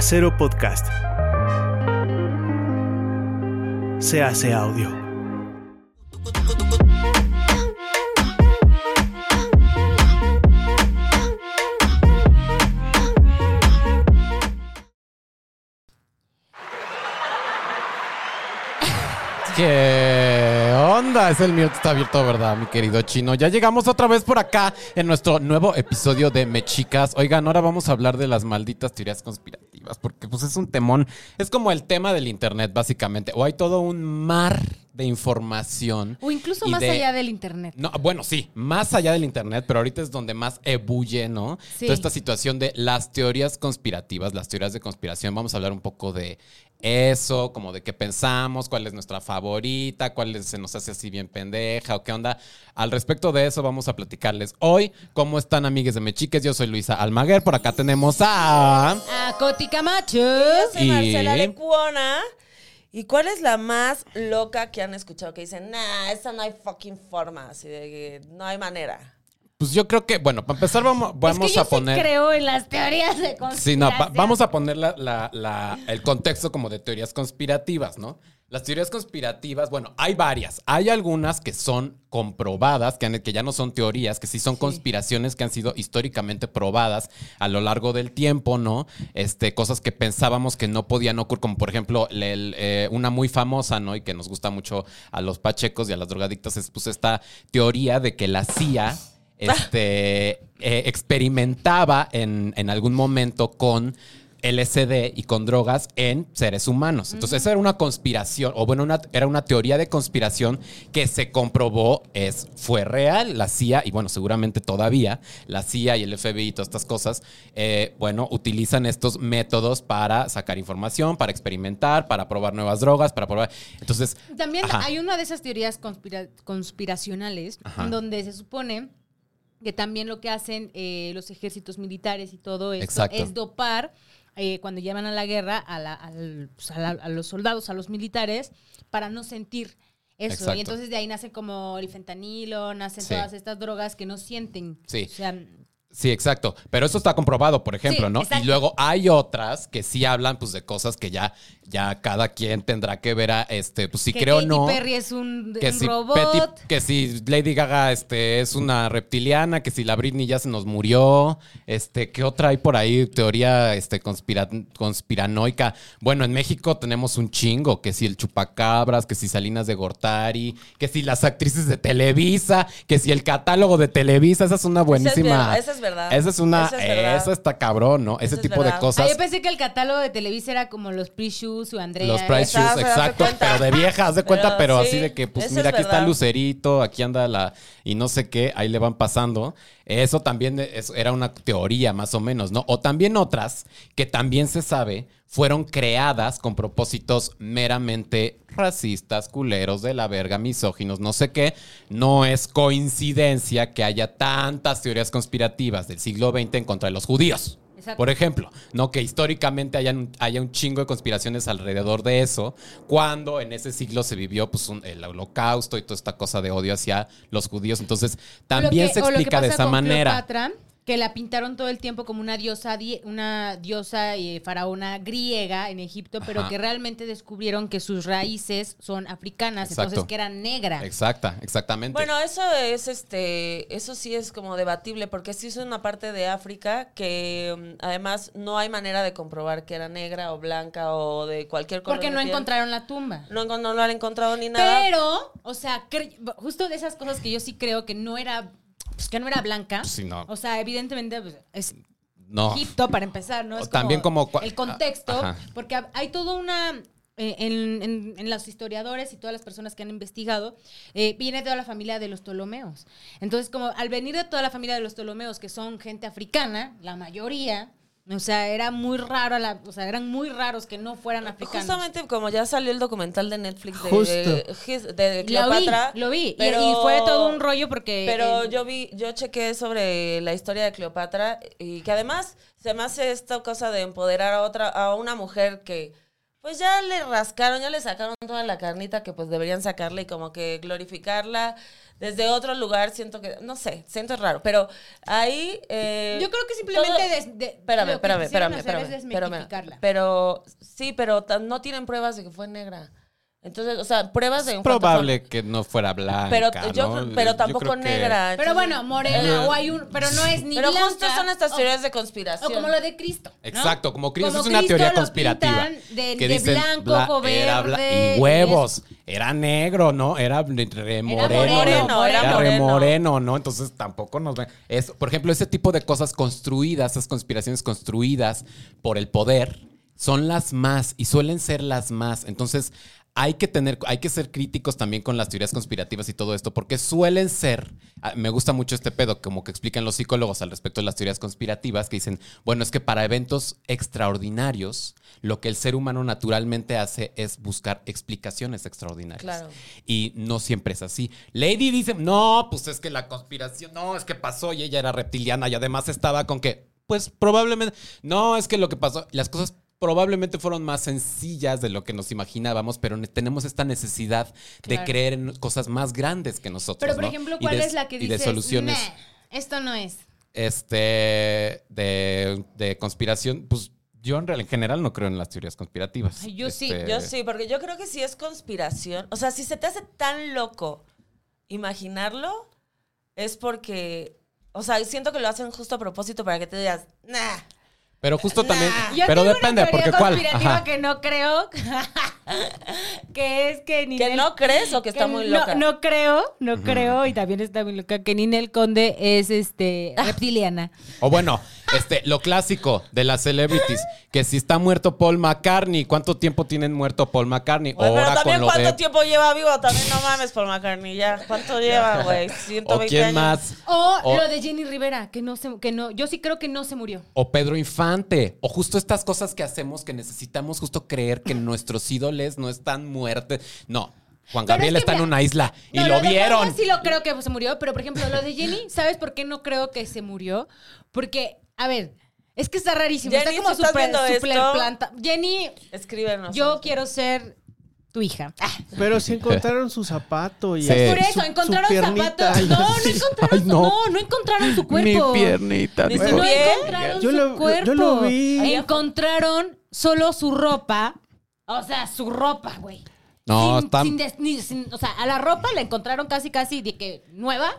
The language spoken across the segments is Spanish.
Casero Podcast. Se hace audio. ¿Qué onda? Es el mío está abierto, ¿verdad, mi querido chino? Ya llegamos otra vez por acá en nuestro nuevo episodio de Mechicas. Oigan, ahora vamos a hablar de las malditas teorías conspirativas, porque pues es un temón, es como el tema del internet, básicamente. O hay todo un mar de información. O incluso más de- allá del internet. No, bueno, sí, más allá del internet, pero ahorita es donde más ebulle, ¿no? Sí. Toda esta situación de las teorías conspirativas, las teorías de conspiración. Vamos a hablar un poco de eso, como de qué pensamos, cuál es nuestra favorita, cuál se nos hace así bien pendeja o qué onda. Al respecto de eso, vamos a platicarles hoy. ¿Cómo están, amigues de Mechiques? Yo soy Luisa Almaguer. Por acá tenemos a. A Coti Camacho. Y- Marcela de Cuona. ¿Y cuál es la más loca que han escuchado? Que dicen, nah, esa no hay fucking forma. Así de que no hay manera. Pues yo creo que, bueno, para empezar, vamos, vamos es que yo a poner. sí creo en las teorías de conspiración. Sí, no, va- vamos a poner la- la- la- el contexto como de teorías conspirativas, ¿no? Las teorías conspirativas, bueno, hay varias. Hay algunas que son comprobadas, que, han- que ya no son teorías, que sí son conspiraciones que han sido históricamente probadas a lo largo del tiempo, ¿no? Este, cosas que pensábamos que no podían ocurrir, como por ejemplo, el- el, eh, una muy famosa, ¿no? Y que nos gusta mucho a los pachecos y a las drogadictas, es pues esta teoría de que la CIA este, eh, experimentaba en, en algún momento con LSD y con drogas en seres humanos. Entonces, esa era una conspiración, o bueno, una- era una teoría de conspiración que se comprobó, es, fue real. La CIA, y bueno, seguramente todavía, la CIA y el FBI y todas estas cosas, eh, bueno, utilizan estos métodos para sacar información, para experimentar, para probar nuevas drogas, para probar. Entonces, También ajá. hay una de esas teorías conspira- conspiracionales Ajá. donde se supone que también lo que hacen eh, los ejércitos militares y todo esto Exacto. es dopar eh, cuando llevan a la guerra a, la- pues, a la- a los soldados, a los militares, para no sentir eso. Exacto. Y entonces de ahí nace como el fentanilo, nacen Sí. todas estas drogas que no sienten. Sí. O sea, Sí, exacto. Pero eso está comprobado, por ejemplo, Sí, ¿no? exacto. Y luego hay otras que sí hablan, pues, de cosas que ya, ya cada quien tendrá que ver a, este, pues, si que creo o no. Perry es un, Que un si, robot. Que si Lady Gaga este, es una reptiliana, que si la Britney ya se nos murió, este, ¿qué otra hay por ahí? Teoría este, conspira- conspiranoica. Bueno, en México tenemos un chingo, que si el chupacabras, que si Salinas de Gortari, que si las actrices de Televisa, que si el catálogo de Televisa, esa es una buenísima. esa es verdad. Esa es una, es eso está cabrón, ¿no? Ese Eso es tipo de verdad. Ah, cosas. yo pensé que el catálogo de Televisa era como los pre-shoes o Andrea. Los price Esa, shoes, se da exacto, pero de vieja, haz de cuenta, pero, Pero así sí, de que, pues mira, es aquí está verdad. Lucerito, aquí anda la, y no sé qué, ahí le van pasando. Eso también es- era una teoría, más o menos, ¿no? O también otras que también se sabe fueron creadas con propósitos meramente racistas, culeros de la verga, misóginos, no sé qué. No es coincidencia que haya tantas teorías conspirativas del siglo XX en contra de los judíos. Exacto. Por ejemplo, no que históricamente hayan, haya un chingo de conspiraciones alrededor de eso, cuando en ese siglo se vivió pues, un- el holocausto y toda esta cosa de odio hacia los judíos. Entonces, también que- se explica de esa manera. Cleopatra, que la pintaron todo el tiempo como una diosa, die- una diosa y faraona griega en Egipto, pero Ajá. que realmente descubrieron que sus raíces son africanas, Exacto. entonces que era negra. Exacta, exactamente. Bueno, eso es este, eso sí es como debatible, porque sí es una parte de África que mm, además no hay manera de comprobar que era negra o blanca o de cualquier color. porque de no piel. encontraron la tumba. No, no lo han encontrado ni nada. Pero, o sea, justo de esas cosas que yo sí creo que no era, pues que no era blanca. Pues sí, no. O sea, evidentemente pues, es no. Egipto para empezar, ¿no? También como el contexto, Ajá. porque hay toda una eh, en, en- en los historiadores y todas las personas que han investigado, eh, viene toda la familia de los Ptolomeos. Entonces, como al venir de toda la familia de los Ptolomeos, que son gente africana, la mayoría, o sea, era muy raro, la- o sea, eran muy raros que no fueran africanos. Justamente como ya salió el documental de Netflix de, Justo. de, de lo vi, Cleopatra. lo vi. Y- pero- y, fue todo un rollo porque... Pero eh, yo vi, yo chequé sobre la historia de Cleopatra y que además se me hace esta cosa de empoderar a otra, a una mujer que pues ya le rascaron, ya le sacaron toda la carnita que pues deberían sacarle y como que glorificarla desde otro lugar, siento que, no sé, siento raro, pero ahí... eh, Yo creo que simplemente todo- des- de- espérame, espérame, espérame, espérame. Pero, sí, pero no tienen pruebas de que fue negra. Entonces, o sea, pruebas de... Es en cuanto probable que no fuera blanca. Pero, yo, ¿no? pero Yo tampoco que- negra. Pero entonces- bueno, morena, o hay un, pero no es ni Pero blanca, justo son estas o- teorías de O, conspiración. como lo de Cristo. ¿no? Exacto, como Cristo Como es una Cristo teoría conspirativa. de- que de dicen, blanco, bla- era bla- y huevos. Era negro, ¿no? Era re moreno. moreno, ¿no? era Era re moreno. moreno, ¿no? Entonces tampoco nos ven. Es, por ejemplo, ese tipo de cosas construidas, esas conspiraciones construidas por el poder, son las más y suelen ser las más. Entonces, hay que tener, hay que ser críticos también con las teorías conspirativas y todo esto, porque suelen ser, ah, me gusta mucho este pedo, como que explican los psicólogos al respecto de las teorías conspirativas, que dicen, bueno, es que para eventos extraordinarios, lo que el ser humano naturalmente hace es buscar explicaciones extraordinarias. Claro. Y no siempre es así. Lady dice, no, pues es que la conspiración, no, es que pasó y ella era reptiliana y además estaba con que, pues probablemente, no, es que lo que pasó, las cosas probablemente fueron más sencillas de lo que nos imaginábamos, pero ne- tenemos esta necesidad de creer en cosas más grandes que nosotros. Pero, por ¿no? ejemplo, Y ¿cuál de- es la que y de dices, soluciones "Nah, esto no es? este de, de conspiración, pues yo en, real- en general no creo en las teorías conspirativas. Ay, yo sí, Este, Yo sí, porque yo creo que si es conspiración. O sea, si se te hace tan loco imaginarlo, es porque. O sea, siento que lo hacen justo a propósito para que te digas, nah. Pero justo también, Yo pero tengo depende, una teoría porque cuál. conspirativa Ajá. que no creo, que es que ¿Que Ninel- no crees o que está que muy loca? No, creo, no creo, y también está muy loca, que Ninel Conde es este reptiliana. O bueno, este, lo clásico de las celebrities, que si está muerto Paul McCartney, ¿cuánto tiempo tienen muerto Paul McCartney? Güey, pero Ahora también con lo cuánto de- tiempo lleva vivo, también no mames por McCartney, ya. ¿Cuánto lleva, güey? 120 ¿O quién años. más? O, O- lo de Jenny Rivera, que no se, que no, yo sí creo que no se murió. O Pedro Infante. O justo estas cosas que hacemos que necesitamos justo creer que nuestros no están muertos. No. Juan Gabriel es que está en una isla y No, lo de Juan vieron. Sí lo creo que se murió, pero por ejemplo, lo de Jenny, ¿sabes por qué no creo que se murió? Porque, a ver, es que está rarísimo. Jenny, está como si esto- planta. Jenny, Escríbenos. yo quiero ser tu hija. Ah, Pero si encontraron su zapato y Sí. Por eso, su- encontraron su piernita zapatos. y No, no encontraron, Ay, su- no. no. no, encontraron su cuerpo. piernita. Ni no. No encontraron Yo su lo- cuerpo. yo lo vi. Encontraron solo su ropa. O sea, su ropa, güey. No, Sin- está- sin des- ni- sin- o sea, a la ropa la encontraron casi, casi de que nueva.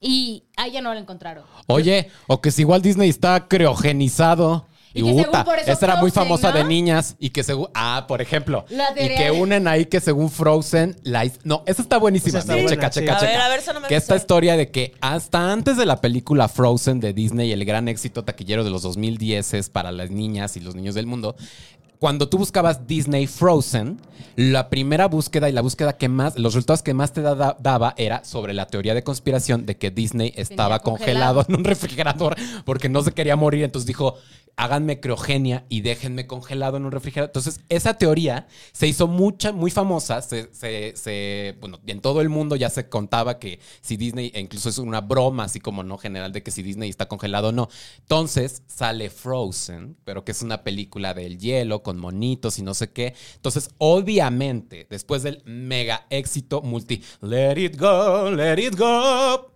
Y a ella no la encontraron. Oye, o que si igual Disney está criogenizado. Y Y, que según puta, por eso esa era muy famosa ¿no? de niñas. Y que según. Ah, por ejemplo. La y teoría que de- unen ahí que según Frozen. La, no, esa está buenísima. Esa está buena, checa, sí. checa, A checa. ver, a ver, eso no me Que esta historia de que hasta antes de la película Frozen de Disney, el gran éxito taquillero de los 2010 es para las niñas y los niños del mundo. Cuando tú buscabas Disney Frozen, la primera búsqueda y la búsqueda que más, los resultados que más te da- daba era sobre la teoría de conspiración de que Disney estaba congelado. congelado en un refrigerador porque no se quería morir. Entonces dijo, háganme criogenia y déjenme congelado en un refrigerador. Entonces, esa teoría se hizo mucha, muy famosa. Se, se- se- bueno, en todo el mundo ya se contaba que si Disney, e incluso es una broma, así como no general, de que si Disney está congelado o no. Entonces, sale Frozen, pero que es una película del hielo con monitos y no sé qué. Entonces, obviamente, después del mega éxito multi, let it go, let it go.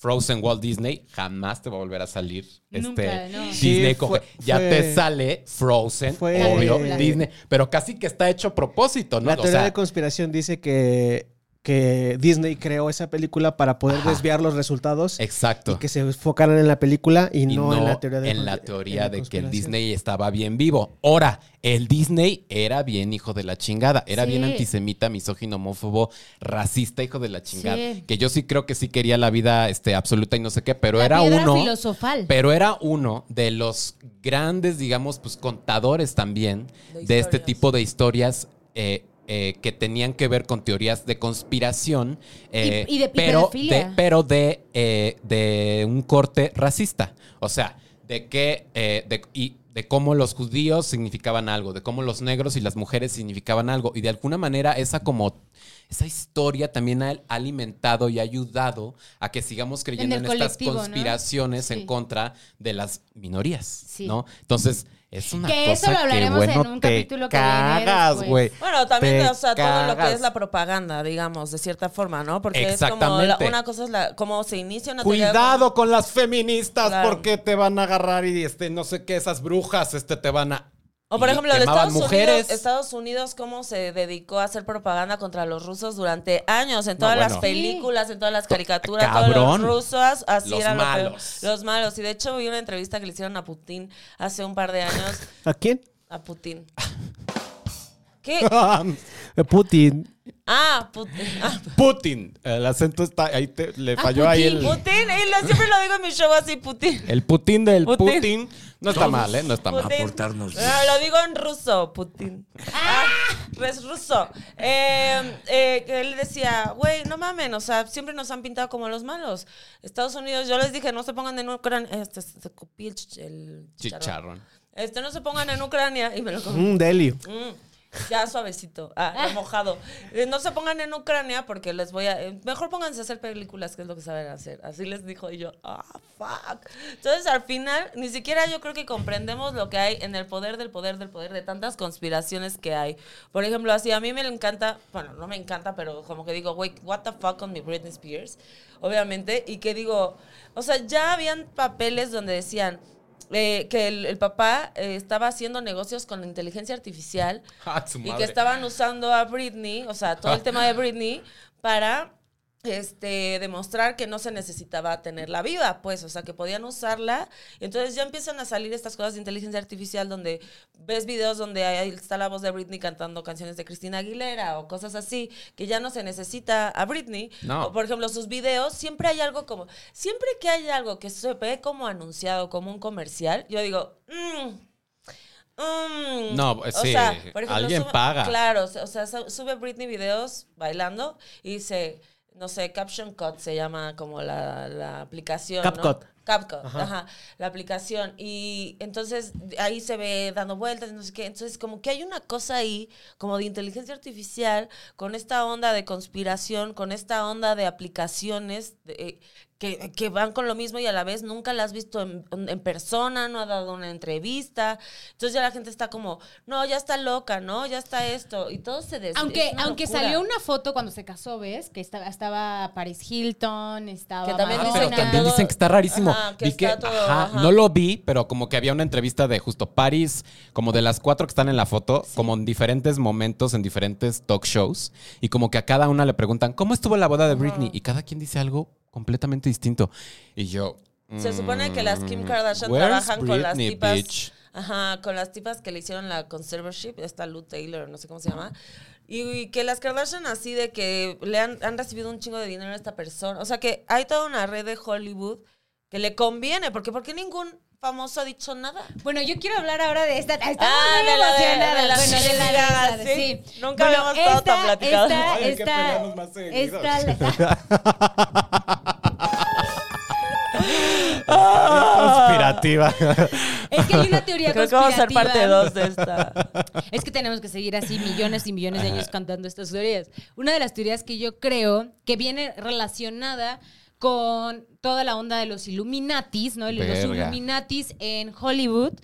Frozen Walt Disney jamás te va a volver a salir. Nunca, este, no. Disney Sí, fue- ya fue- te sale Frozen, fue- obvio, La- Disney, pero casi que está hecho a propósito, ¿no? La O teoría sea, de conspiración dice que, que Disney creó esa película para poder Ajá. desviar los resultados exacto. y que se enfocaran en la película y, y no, en la teoría de en la teoría en la de que el. Disney estaba bien vivo. Ahora, el Disney era bien hijo de la chingada, era bien antisemita, misógino, homófobo, racista, hijo de la chingada. Sí. Que yo sí creo que sí quería la vida este, absoluta y no sé qué, pero La era uno. filosofal. Pero era uno de los grandes, digamos, pues contadores también De de, este tipo de historias eh, eh, que tenían que ver con teorías de conspiración, eh, Y- y de- pero, de, pero de, eh, de un corte racista. O sea, de que eh, de, y de cómo los judíos significaban algo, de cómo los negros y las mujeres significaban algo. Y de alguna manera esa como esa historia también ha alimentado y ha ayudado a que sigamos creyendo En estas conspiraciones Sí. en contra de las minorías, Sí. ¿no? Entonces, es una Que eso cosa lo hablaremos que, bueno, en un te capítulo que viene cagas, después. güey. Bueno, también, Te o sea, todo lo que es la propaganda, digamos, de cierta forma, ¿no? Porque es como, la- Exactamente. una cosa es la, cómo se inicia una Cuidado con las feministas Claro. porque te van a agarrar y este no sé qué esas brujas este te van a O por ejemplo, de Estados mujeres. Unidos, Estados Unidos, cómo se dedicó a hacer propaganda contra los rusos durante años, en No, todas bueno. las películas, en todas las caricaturas, Cabrón. todos los rusos, así Los eran malos. los malos. Y de hecho vi una entrevista que le hicieron a Putin hace un par de años. ¿A quién? A Putin. ¿Qué? Putin. Ah, Putin. Ah, Putin. El acento está ahí te- le Ah, falló ahí Putin. el Putin, y lo- siempre lo digo en mi show así, Putin. el Putin del Putin. Putin. No está mal, ¿eh? No está mal. Putin. portarnos bien. Ah, lo digo en ruso, Putin. Ah, es ruso. Eh, eh, que él decía, güey, no mamen, o sea, siempre nos han pintado como los malos. Estados Unidos, yo les dije, no se pongan en Ucrania. Este, se copié el, chich- el chicharrón. Chicharrón. Este, no se pongan en Ucrania. Y me lo comí. Mm, Delhi. Mm, ya suavecito, ah, remojado. Eh, no se pongan en Ucrania porque les voy a. eh, mejor pónganse a hacer películas, que es lo que saben hacer. Así les dijo y yo, ah, fuck. Entonces, al final, ni siquiera yo creo que comprendemos lo que hay en el poder del poder del poder de tantas conspiraciones que hay. Por ejemplo, así, a mí me encanta, bueno, no me encanta, pero como que digo, güey, what the fuck con mi Britney Spears, obviamente, y que digo, o sea, ya habían papeles donde decían. Eh, que el, el papá eh, estaba haciendo negocios con la inteligencia artificial Ah, y que estaban usando a Britney, o sea, todo el tema de Britney, para este demostrar que no se necesitaba tenerla viva, pues, o sea, que podían usarla. Y entonces ya empiezan a salir estas cosas de inteligencia artificial donde ves videos donde ahí está la voz de Britney cantando canciones de Cristina Aguilera o cosas así, que ya no se necesita a Britney. No. O, por ejemplo, sus videos, siempre hay algo como, siempre que hay algo que se ve como anunciado, como un comercial, yo digo, mmm, Mm, No, o sí, sea, por ejemplo, alguien sube- paga. Claro, o sea, sube Britney videos bailando y dice, no sé, Caption Cut se llama como la, la aplicación. ¿no? CapCut. CapCut, ajá. la aplicación. Y entonces ahí se ve dando vueltas, no sé qué. Entonces, como que hay una cosa ahí, como de inteligencia artificial, con esta onda de conspiración, con esta onda de aplicaciones de, eh, que, que van con lo mismo y a la vez nunca la has visto en, en persona, no ha dado una entrevista. Entonces ya la gente está como, no, ya está loca, ¿no? Ya está esto. Y todo se des Aunque, aunque locura. salió una foto cuando se casó, ¿ves? Que estaba, estaba Paris Hilton, estaba Que también Ah, Madonna. dicen que también todo- dicen que está rarísimo. Ajá, que Vi que, está todo- ajá, ajá. no lo vi, pero como que había una entrevista de justo Paris, como de las cuatro que están en la foto, como en diferentes momentos, en diferentes talk shows, y como que a cada una le preguntan, ¿cómo estuvo la boda de Britney? Y cada quien dice algo completamente distinto. Y yo... Se supone que las Kim mm, Kardashian trabajan con las tipas. bitch? Ajá, con las tipas que le hicieron la conservatorship, esta Lou Taylor, no sé cómo se llama. Y, y que las Kardashian así de que le han, han recibido un chingo de dinero a esta persona. O sea que hay toda una red de Hollywood que le conviene, porque ¿por qué ningún famoso ha dicho nada? Bueno, yo quiero hablar ahora de esta. Estamos Ah, muy de la de- emocionadas. de la bueno, de la Gaga, esa, sí. sí. Nunca Bueno, habíamos estado tan esta- platicados. Esta, Ay, que esta, pelearnos más. Conspirativa. es que hay una teoría Creo que vamos a ser conspirativa. parte 2 de esta. Es que tenemos que seguir así millones y millones de años cantando estas teorías. Una de las teorías que yo creo que viene relacionada con toda la onda de los Illuminatis, ¿no? Los Verga. Illuminatis en Hollywood.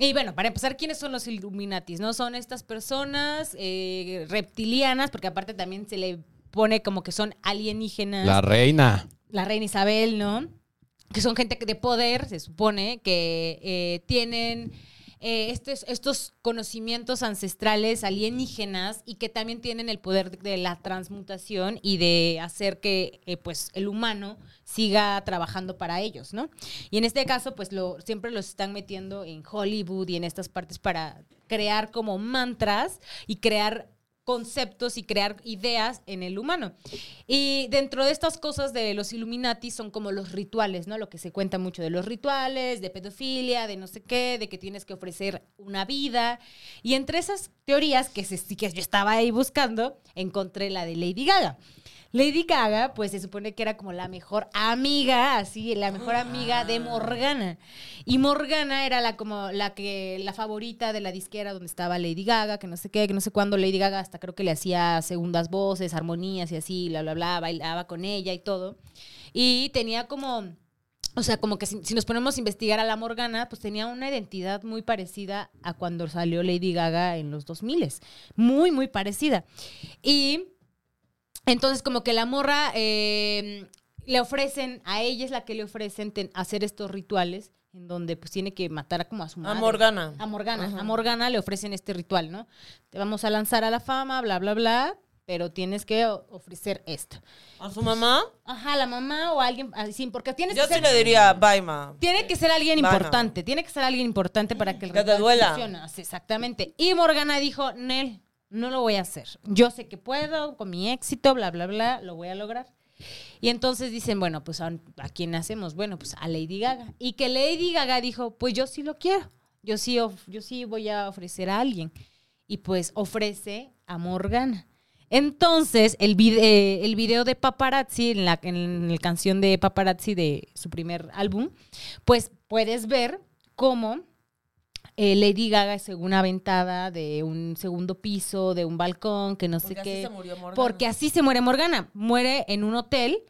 Y bueno, para empezar, ¿quiénes son los Illuminatis? ¿No? Son estas personas eh, reptilianas, porque aparte también se le pone como que son alienígenas La reina. la reina Isabel, ¿no? Que son gente de poder, se supone, que eh, tienen eh, estos, estos conocimientos ancestrales alienígenas y que también tienen el poder de, la transmutación y de hacer que eh, pues el humano siga trabajando para ellos, ¿no? Y en este caso, pues lo, siempre los están metiendo en Hollywood y en estas partes para crear como mantras y crear conceptos y crear ideas en el humano. Y dentro de estas cosas de los Illuminati son como los rituales, ¿no? Lo que se cuenta mucho de los rituales, de pedofilia, de no sé qué, de que tienes que ofrecer una vida. Y entre esas teorías que, se, que yo estaba ahí buscando, encontré la de Lady Gaga. Lady Gaga, pues se supone que era como la mejor amiga, así, la mejor amiga de Morgana. Y Morgana era la como la que la favorita de la disquera donde estaba Lady Gaga, que no sé qué, que no sé cuándo Lady Gaga hasta hasta creo que le hacía segundas voces, armonías y así, bla, bla, bla, bailaba con ella y todo. Y tenía como, o sea, como que si, si nos ponemos a investigar a la Morgana, pues tenía una identidad muy parecida a cuando salió Lady Gaga en los 2000. Muy, muy parecida. Y entonces como que la morra eh, le ofrecen, a ella es la que le ofrecen ten- hacer estos rituales en donde pues tiene que matar a como a su A madre. Morgana. A Morgana. Ajá. A Morgana le ofrecen este ritual, ¿no? Te vamos a lanzar a la fama, bla, bla, bla, pero tienes que ofrecer esto. ¿A su mamá? Ajá, la mamá o alguien así, porque tienes Yo que sí ser, le diría, bye, ma. tiene que ser alguien importante, tiene que ser alguien importante para que el Que te duela. funcione. Exactamente. Y Morgana dijo, Nel, no lo voy a hacer. Yo sé que puedo, con mi éxito, bla, bla, bla, lo voy a lograr. Y entonces dicen, bueno, pues ¿a, a quién hacemos? Bueno, pues a Lady Gaga. Y que Lady Gaga dijo, pues yo sí lo quiero. Yo sí, yo sí voy a ofrecer a alguien. Y pues ofrece a Morgana. Entonces, el, vide- el video de Paparazzi, en la, en la canción de Paparazzi de su primer álbum, pues puedes ver cómo eh, Lady Gaga es según aventada de un segundo piso, de un balcón, que no sé Porque así qué. se murió Morgana. Porque así se muere Morgana. Muere en un hotel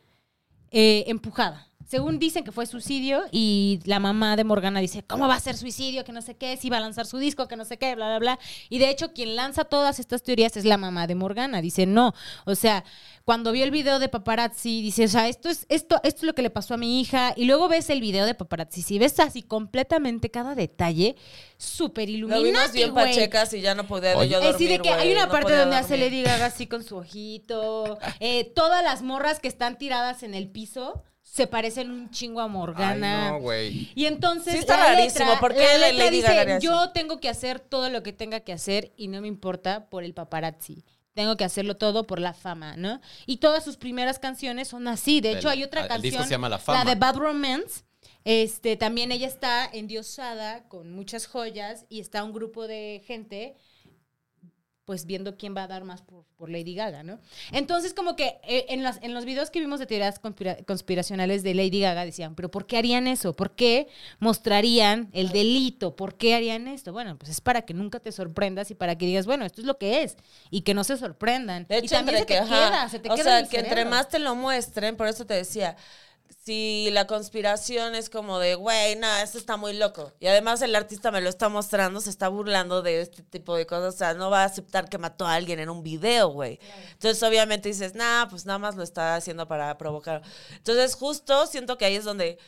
eh, empujada. Según dicen que fue suicidio y la mamá de Morgana dice, ¿cómo va a ser suicidio? Que no sé qué, si va a lanzar su disco, que no sé qué, bla, bla, bla. Y de hecho quien lanza todas estas teorías es la mamá de Morgana. Dice, no, o sea, cuando vio el video de paparazzi, dice, o sea, esto es, esto, esto es lo que le pasó a mi hija. Y luego ves el video de paparazzi, si ves así completamente cada detalle, súper Lo iluminado. vimos bien pachecas y ya no podía Oye. yo Es dormir, decir, de que hay una no parte donde hace. Lady Gaga así con su ojito. Eh, todas las morras que están tiradas en el piso se parecen un chingo a Morgana. Ay, no, güey. Y entonces Sí está la rarísimo, letra, ¿por qué la de letra Lady dice, Gaga yo tengo que hacer todo lo que tenga que hacer y no me importa por el paparazzi. Tengo que hacerlo todo por la fama, ¿no? Y todas sus primeras canciones son así. De hecho, El- hay otra el canción. disco se llama La Fama. de Bad Romance. Este, también ella está endiosada con muchas joyas y está un grupo de gente pues viendo quién va a dar más por, por Lady Gaga, ¿no? Entonces, como que eh, en, las, en los videos que vimos de teorías conspira- conspiracionales de Lady Gaga decían, pero ¿por qué harían eso? ¿Por qué mostrarían el delito? ¿Por qué harían esto? Bueno, pues es para que nunca te sorprendas y para que digas, bueno, esto es lo que es y que no se sorprendan. De y hecho, también se te que, ajá, queda, se te o queda sea, en el que entre más te lo muestren, por eso te decía, si la conspiración es como de, güey, no, esto está muy loco. Y además el artista me lo está mostrando, se está burlando de este tipo de cosas. O sea, no va a aceptar que mató a alguien en un video, güey. Entonces, obviamente dices, nah, pues nada más lo está haciendo para provocar. Entonces, justo siento que ahí es donde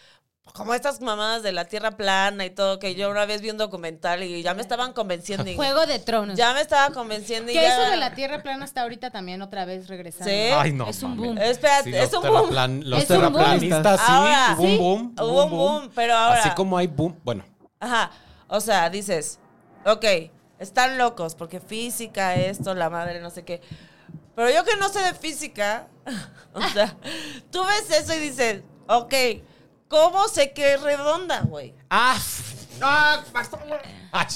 como estas mamadas de la tierra plana y todo, que yo una vez vi un documental y ya me estaban convenciendo. y- Juego de Tronos. Ya me estaba convenciendo y que ya- eso de la Tierra plana está ahorita también otra vez regresando. Sí. Ay, no. Es un boom. Espérate, Sí, es un boom. Los boom. terraplanistas, sí, Ahora, hubo un sí, boom. hubo un boom, pero ahora- Así como hay boom, bueno, Ajá, o sea, dices, ok, están locos porque física, esto, la madre, no sé qué. Pero yo que no sé de física, o sea, tú ves eso y dices, ok, ¿cómo sé que redonda, güey? ¡Ah! ¡Ah! ¡Ah!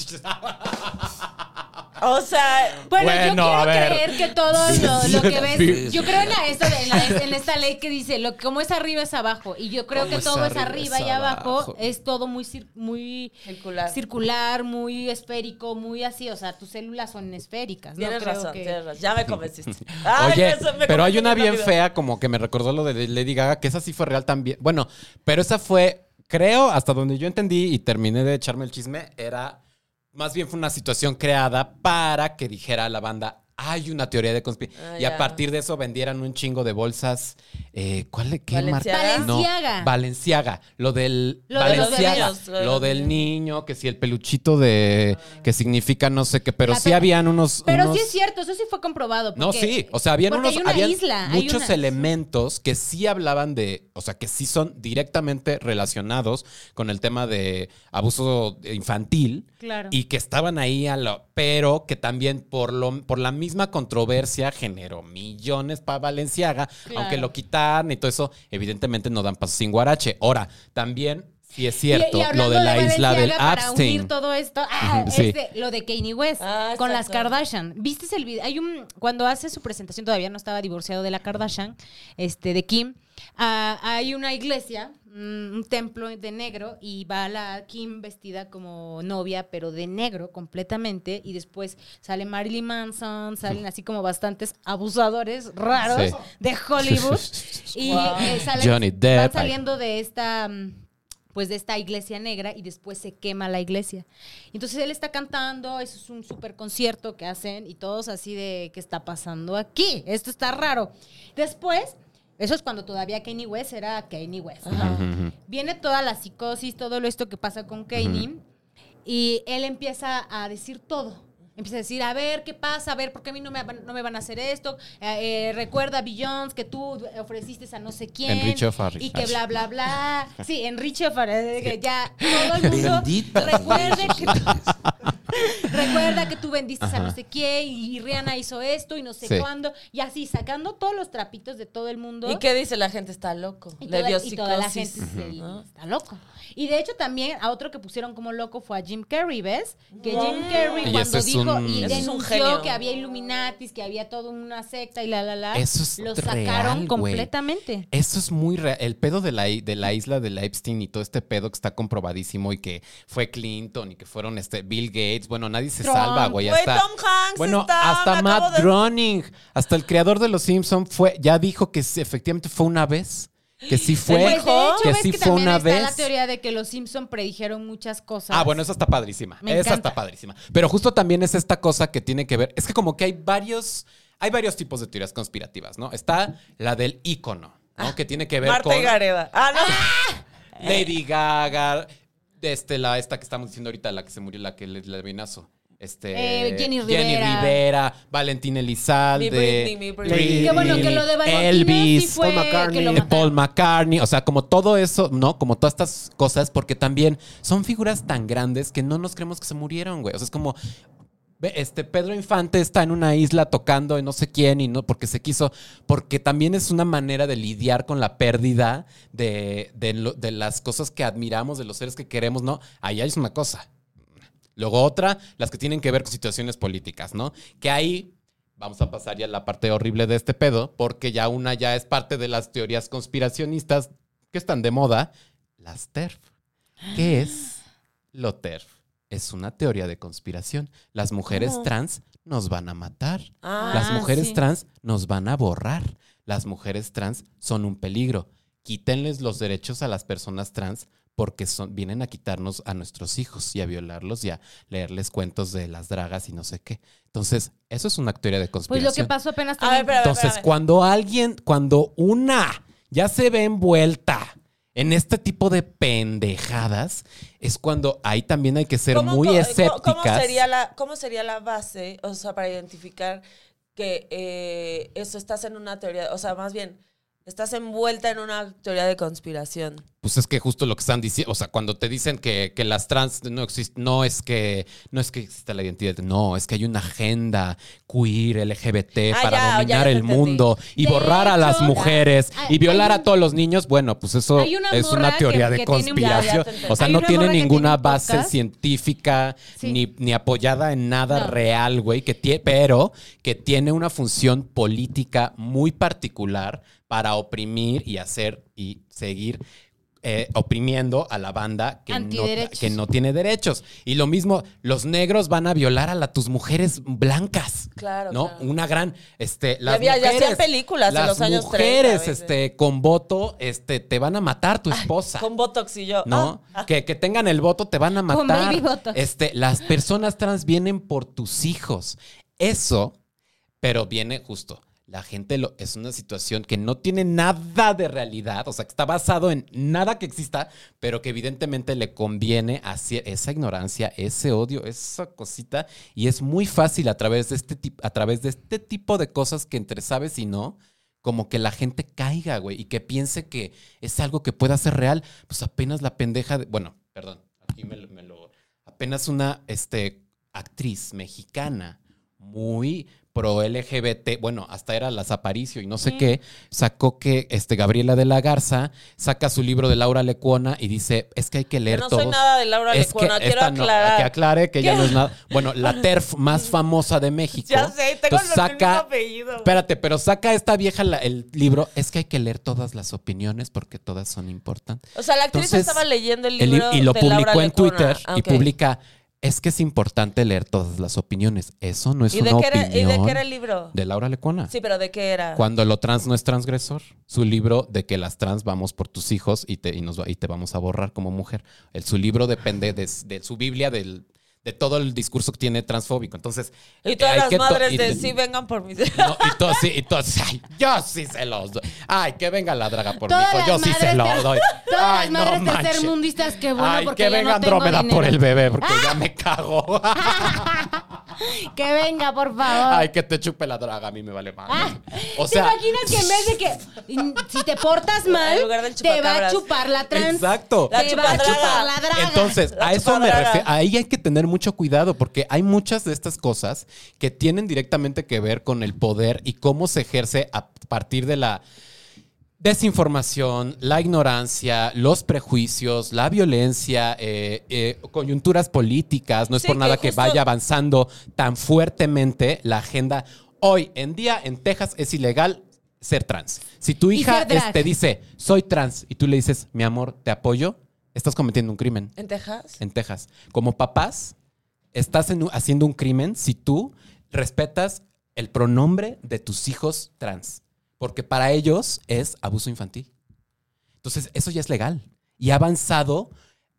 O sea, Bueno, Bueno, yo quiero ver. creer que todo lo, lo que ves, yo creo en, la, esto de- en, la- en esta ley que dice, lo como es arriba es abajo, y yo creo que es todo es arriba y abajo, abajo. es todo muy cir- muy Circular. circular, muy esférico, muy así, o sea, tus células son esféricas, ¿no? tienes Creo razón, que- tienes razón, ya me convenciste. Ay, Oye, me pero hay una bien fea, como que me recordó lo de Lady Gaga, que esa sí fue real también. Bueno, pero esa fue, creo, hasta donde yo entendí y terminé de echarme el chisme, era más bien fue una situación creada para que dijera la banda. Hay una teoría de conspiración. Ah, y a partir de eso vendieran un chingo de bolsas. eh, ¿Cuál? ¿Qué Valenciaga. marca? No, Valenciaga. Valenciaga. Lo del. Lo de los Valenciaga. Lo del niño, que si el peluchito de. que significa no sé qué. Pero La sí pe- habían unos. Pero unos- sí es cierto, eso sí fue comprobado. no, sí. O sea, habían unos. hay una habían isla, hay muchos una- elementos que sí hablaban de. O sea, que sí son directamente relacionados con el tema de abuso infantil. Claro. Y que estaban ahí a lo. Pero que también por lo, por la misma controversia generó millones para Valenciaga. Claro. Aunque lo quitaran y todo eso, evidentemente no dan paso sin guarache. Ahora, también. Sí es cierto, y lo de la isla del Para Epstein. unir todo esto, ah, sí. este, lo de Kanye West Ah, con las. Kardashian. ¿Viste el video? Hay un cuando hace su presentación todavía no estaba divorciado de la Kardashian, este de Kim. ah, hay una iglesia, un, templo de negro y va la Kim vestida como novia, pero de negro completamente. Y después sale Marilyn Manson, salen así como bastantes abusadores raros Sí. de Hollywood. y Wow. eh, salen- Johnny van Depp. saliendo de esta mm, pues de esta iglesia negra y después se quema la iglesia. Entonces él está cantando, eso es un super concierto que hacen y todos así de ¿qué está pasando aquí? Esto está raro. Después, eso es cuando todavía Kanye West era Kanye West. Viene toda la psicosis, todo lo esto que pasa con Kanye y él empieza a decir todo. Empieza a decir, a ver, ¿qué pasa? A ver, ¿por qué a mí no me, van- no me van a hacer esto? Eh, eh, recuerda, Beyoncé, que tú ofreciste a no sé quién. Enrique O'Farrill. Y que bla, bla, bla. Sí, Enrique O'Farrill, que ya todo el mundo recuerde que recuerda que tú vendiste a no sé qué y Rihanna hizo esto y no sé Sí. cuándo. Y así, sacando todos los trapitos de todo el mundo. ¿Y qué dice la gente? Está loco. Y Le toda, dio y toda la gente está loco. Y de hecho también a otro que pusieron como loco fue a Jim Carrey, ¿ves? Que Jim Carrey cuando es dijo y es un denunció genio. que había Illuminatis, que había toda una secta y la la la, Eso es lo sacaron completamente. Eso es muy real. El pedo de la, de la isla de Epstein y todo este pedo que está comprobadísimo y que fue Clinton y que fueron este Bill Gates. Bueno, nadie se Trump. salva, güey. Hasta, Tom Hanks bueno, está, hasta Matt de- Groening, hasta el creador de Los Simpsons fue, ya dijo que efectivamente fue una vez. Que sí fue. Pues de hecho, que sí que fue una está la vez. teoría de que los Simpson predijeron muchas cosas. Ah, bueno, esa está padrísima. Me esa encanta. está padrísima. Pero justo también es esta cosa que tiene que ver. Es que como que hay varios. Hay varios tipos de teorías conspirativas, ¿no? Está la del ícono, ¿no? Que tiene que ver Marta con y Gareda. Ah, no. Lady Gaga, este, la, esta que estamos diciendo ahorita, la que se murió, la que le le venazo. Este, Eh, Jenny Rivera. Rivera, Valentín Elizalde. Mi Britney, mi Britney. Britney, Qué bueno que lo de Valentina Elvis, sí fue Paul McCartney. que lo eh. Paul McCartney, o sea, como todo eso, ¿no? Como todas estas cosas, porque también son figuras tan grandes que no nos creemos que se murieron, güey. O sea, es como. ve, Este Pedro Infante está en una isla tocando en no sé quién y no porque se quiso, porque también es una manera de lidiar con la pérdida de, de lo- de las cosas que admiramos, de los seres que queremos, ¿no? Ahí es una cosa. Luego otra, las que tienen que ver con situaciones políticas, ¿no? Que ahí vamos a pasar ya a la parte horrible de este pedo, porque ya una ya es parte de las teorías conspiracionistas que están de moda, las TERF. ¿Qué es lo TERF? Es una teoría de conspiración. Las mujeres ¿Cómo? trans nos van a matar. Ah, Las mujeres sí. trans nos van a borrar. Las mujeres trans son un peligro. Quítenles los derechos a las personas trans porque son, vienen a quitarnos a nuestros hijos y a violarlos y a leerles cuentos de las dragas y no sé qué. Entonces, eso es una teoría de Pues conspiración. lo que pasó apenas A ver, también. espérame, Entonces, cuando alguien, cuando una ya se ve envuelta en este tipo de pendejadas, es cuando ahí también hay que ser ¿Cómo- muy cómo- escépticas. ¿cómo sería, la, ¿Cómo sería la base, o sea, para identificar que eh, eso estás en una teoría, o sea, más bien, estás envuelta en una teoría de conspiración? Pues es que justo lo que están diciendo, o sea, cuando te dicen que, que las trans no existen, no es que no es que exista la identidad, no, es que hay una agenda queer, LGBT Ah, para ya, dominar el mundo y De borrar a las mujeres hay- y violar a todos los niños. Bueno, pues eso una es una teoría que- de que tiene un- conspiración. Ya, o sea, no tiene ninguna tiene un base podcast. científica Sí. ni, ni apoyada en nada No. real, güey, que tie- pero que tiene una función política muy particular para oprimir y hacer y seguir eh, oprimiendo a la banda que no, Antiderechos. que no tiene derechos. Y lo mismo, los negros van a violar a la, tus mujeres blancas. Claro, ¿no? claro. Una gran, este, las había- ya hacían mujeres, películas en los años 30, mujeres, ¿viste? este, con voto, este, te van a matar tu esposa. Con Botox y yo. ¿no? ah, Que, que tengan el voto te van a Con matar. baby botox. Este, las personas trans vienen por tus hijos. Eso, pero viene justo. La gente lo, es una situación que no tiene nada de realidad, o sea, que está basado en nada que exista, pero que evidentemente le conviene hacia esa ignorancia, ese odio, esa cosita, y es muy fácil a través de este tipo, a través de este tipo de cosas que entre sabes y no, como que la gente caiga, güey, y que piense que es algo que pueda ser real, pues apenas la pendeja de, bueno, perdón, aquí me lo, apenas una, este, actriz mexicana muy pro LGBT, bueno, hasta era las Aparicio y no sé qué, sacó que este Gabriela de la Garza saca su libro de Laura Lecuona y dice, es que hay que leer no todos. soy nada de Laura Es Lecuona, que quiero esta no- aclarar. que aclare que ella no es nada. Bueno, la TERF más famosa de México. Ya sé, tengo el mismo apellido. Espérate, pero saca esta vieja la- el libro. Es que hay que leer todas las opiniones porque todas son importantes. O sea, la actriz Entonces, estaba leyendo el El li- libro y lo de Laura publicó en Lecuona. Twitter Ah, y ok. publica. Es que es importante leer todas las opiniones. Eso no es ¿Y una de, qué era, ¿Y opinión. de qué era el libro? de Laura Lecuona. Sí, pero ¿de qué era? Cuando lo trans no es transgresor. Su libro de que las trans vamos por tus hijos y te, y nos, y te vamos a borrar como mujer. El, su libro depende de, de su Biblia, del, de todo el discurso que tiene transfóbico. Entonces. Y todas hay las que madres y de sí vengan por mis... No, y todos sí, y todos, ay, yo sí se los doy. Ay, que venga la draga por mi Todas hijo, yo sí se madres lo ter- doy. Todas Ay, las madres no manches. tercermundistas, qué bueno, Ay, porque que venga no Andrómeda por el bebé, porque ya me cago. Que venga, por favor. Ay, que te chupe la draga, a mí me vale mal. Ah, o sea, ¿Te imaginas que en vez de que si te portas mal, te va a chupar la trans? Exacto. La te va a chupar la draga. Entonces, La a eso me refiero. Ahí hay que tener mucho cuidado porque hay muchas de estas cosas que tienen directamente que ver con el poder y cómo se ejerce a partir de la desinformación, la ignorancia, los prejuicios, la violencia, eh, eh, coyunturas políticas. No es Sí, por nada que vaya avanzando tan fuertemente la agenda. Hoy en día en Texas es ilegal ser trans. Si tu hija este, dice, soy trans, y tú le dices, mi amor, te apoyo, estás cometiendo un crimen ¿En Texas? en Texas. Como papás, estás en haciendo un crimen si tú respetas el pronombre de tus hijos trans. Porque para ellos es abuso infantil. Entonces, eso ya es legal. Y ha avanzado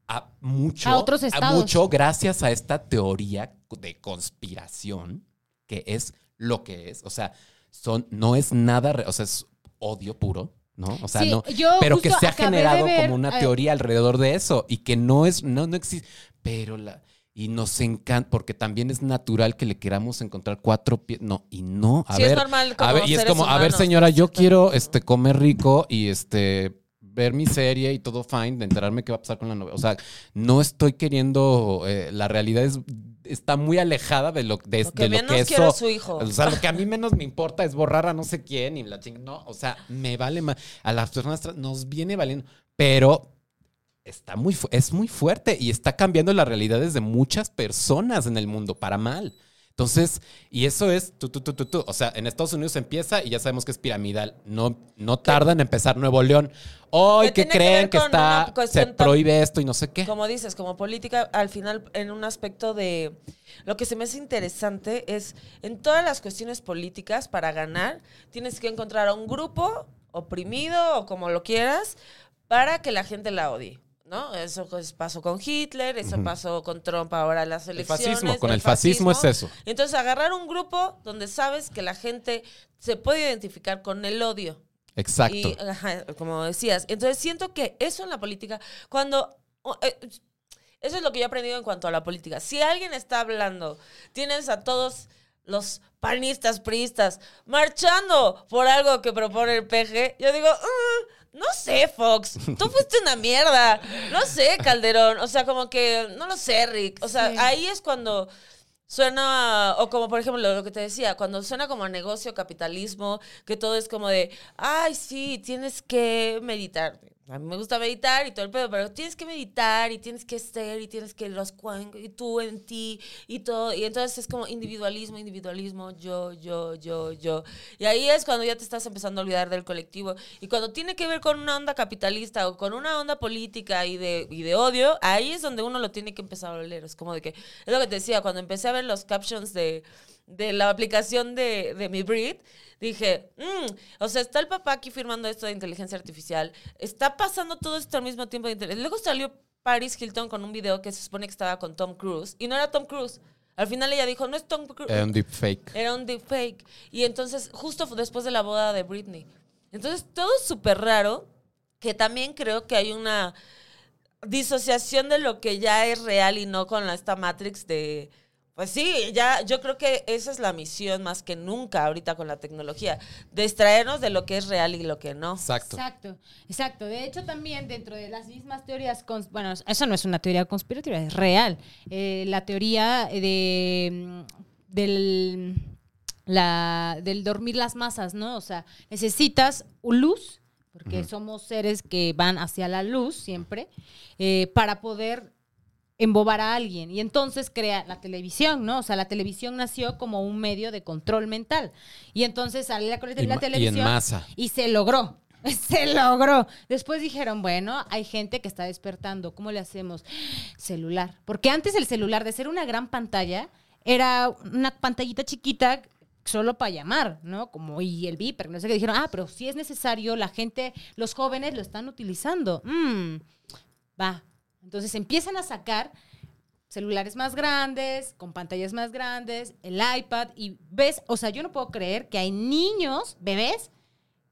a mucho, A otros estados. mucho gracias a esta teoría de conspiración, que es lo que es. O sea, son, no es nada, o sea, es odio puro. ¿No? O sea, Sí, no. Pero que se ha generado ver, como una eh, teoría alrededor de eso y que no es, no, no existe. Pero la. Y nos encanta, porque también es natural que le queramos encontrar cuatro pies. No, y no. A Sí, es ver, normal como a ver, y es como, a ver, señora, yo quiero este, comer rico y este ver mi serie y todo fine, de enterarme qué va a pasar con la novela. O sea, no estoy queriendo. eh, la realidad es, está muy alejada de lo, de, Lo que de lo menos que eso. es su hijo. O sea, lo que a mí menos me importa es borrar a no sé quién y la ching. No, o sea, me vale más. A las personas nos viene valiendo. Pero está muy, es muy fuerte y está cambiando las realidades de muchas personas en el mundo para mal. Entonces, y eso es tú, tú, tú, tú, tú. O sea, en Estados Unidos empieza y ya sabemos que es piramidal. No, no tarda en empezar Nuevo León. Hoy Que creen que está, se prohíbe esto y no sé qué. Como dices, como política, al final, en un aspecto de. Lo que se me hace interesante es, en todas las cuestiones políticas, para ganar, tienes que encontrar a un grupo oprimido o como lo quieras, para que la gente la odie. ¿No? Eso pues, pasó con Hitler, eso pasó con Trump ahora en las El elecciones. fascismo, con el fascismo es eso. Entonces, agarrar un grupo donde sabes que la gente se puede identificar con el odio. Exacto. Y, ajá, como decías. Entonces siento que eso en la política, cuando... eh, eso es lo que yo he aprendido en cuanto a la política. Si alguien está hablando, tienes a todos los panistas, priistas, marchando por algo que propone el PG, yo digo, "Mm, no sé, Fox, tú fuiste una mierda. No sé, Calderón. O sea, como que, no lo sé, Rick. O sea, Sí. ahí es cuando suena, o como por ejemplo lo que te decía, cuando suena como a negocio, capitalismo, que todo es como de, ay, sí, tienes que meditar. A mí me gusta meditar y todo el pedo, pero tienes que meditar y tienes que ser y tienes que los cuan- y tú en ti y todo. Y entonces es como individualismo, individualismo, yo, yo, yo, yo. Y ahí es cuando ya te estás empezando a olvidar del colectivo. Y cuando tiene que ver con una onda capitalista o con una onda política y de, y de odio, ahí es donde uno lo tiene que empezar a oler. Es como de que, es lo que te decía, cuando empecé a ver los captions de, de la aplicación de, de mi breed, dije, "Mm, o sea, está el papá aquí firmando esto de inteligencia artificial, está pasando todo esto al mismo tiempo de. Luego salió Paris Hilton con un video que se supone que estaba con Tom Cruise y no era Tom Cruise. Al final ella dijo, no es Tom Cruise. Era un deepfake. Era un deepfake. Y entonces, justo después de la boda de Britney. Entonces, todo súper raro, que también creo que hay una disociación de lo que ya es real y no con esta Matrix de... Pues sí, ya yo creo que esa es la misión más que nunca ahorita con la tecnología, distraernos de lo que es real y lo que no. Exacto. Exacto, exacto. De hecho, también dentro de las mismas teorías, bueno, eso no es una teoría conspirativa, es real. Eh, la teoría de, mm, del, la, del dormir las masas, ¿no? O sea, necesitas luz, porque somos seres que van hacia la luz siempre, eh, para poder embobar a alguien. Y entonces crea la televisión, ¿no? O sea, la televisión nació como un medio de control mental. Y entonces sale la, Y la y en televisión masa. y se logró. Se logró. Después dijeron, bueno, hay gente que está despertando. ¿Cómo le hacemos? Celular. Porque antes el celular, de ser una gran pantalla, era una pantallita chiquita solo para llamar, ¿no? Como y el Viper, no sé qué. Dijeron, ah, pero si es necesario, la gente, los jóvenes lo están utilizando. Mm, va. Entonces empiezan a sacar celulares más grandes, con pantallas más grandes, el iPad y ves, o sea, yo no puedo creer que hay niños, bebés,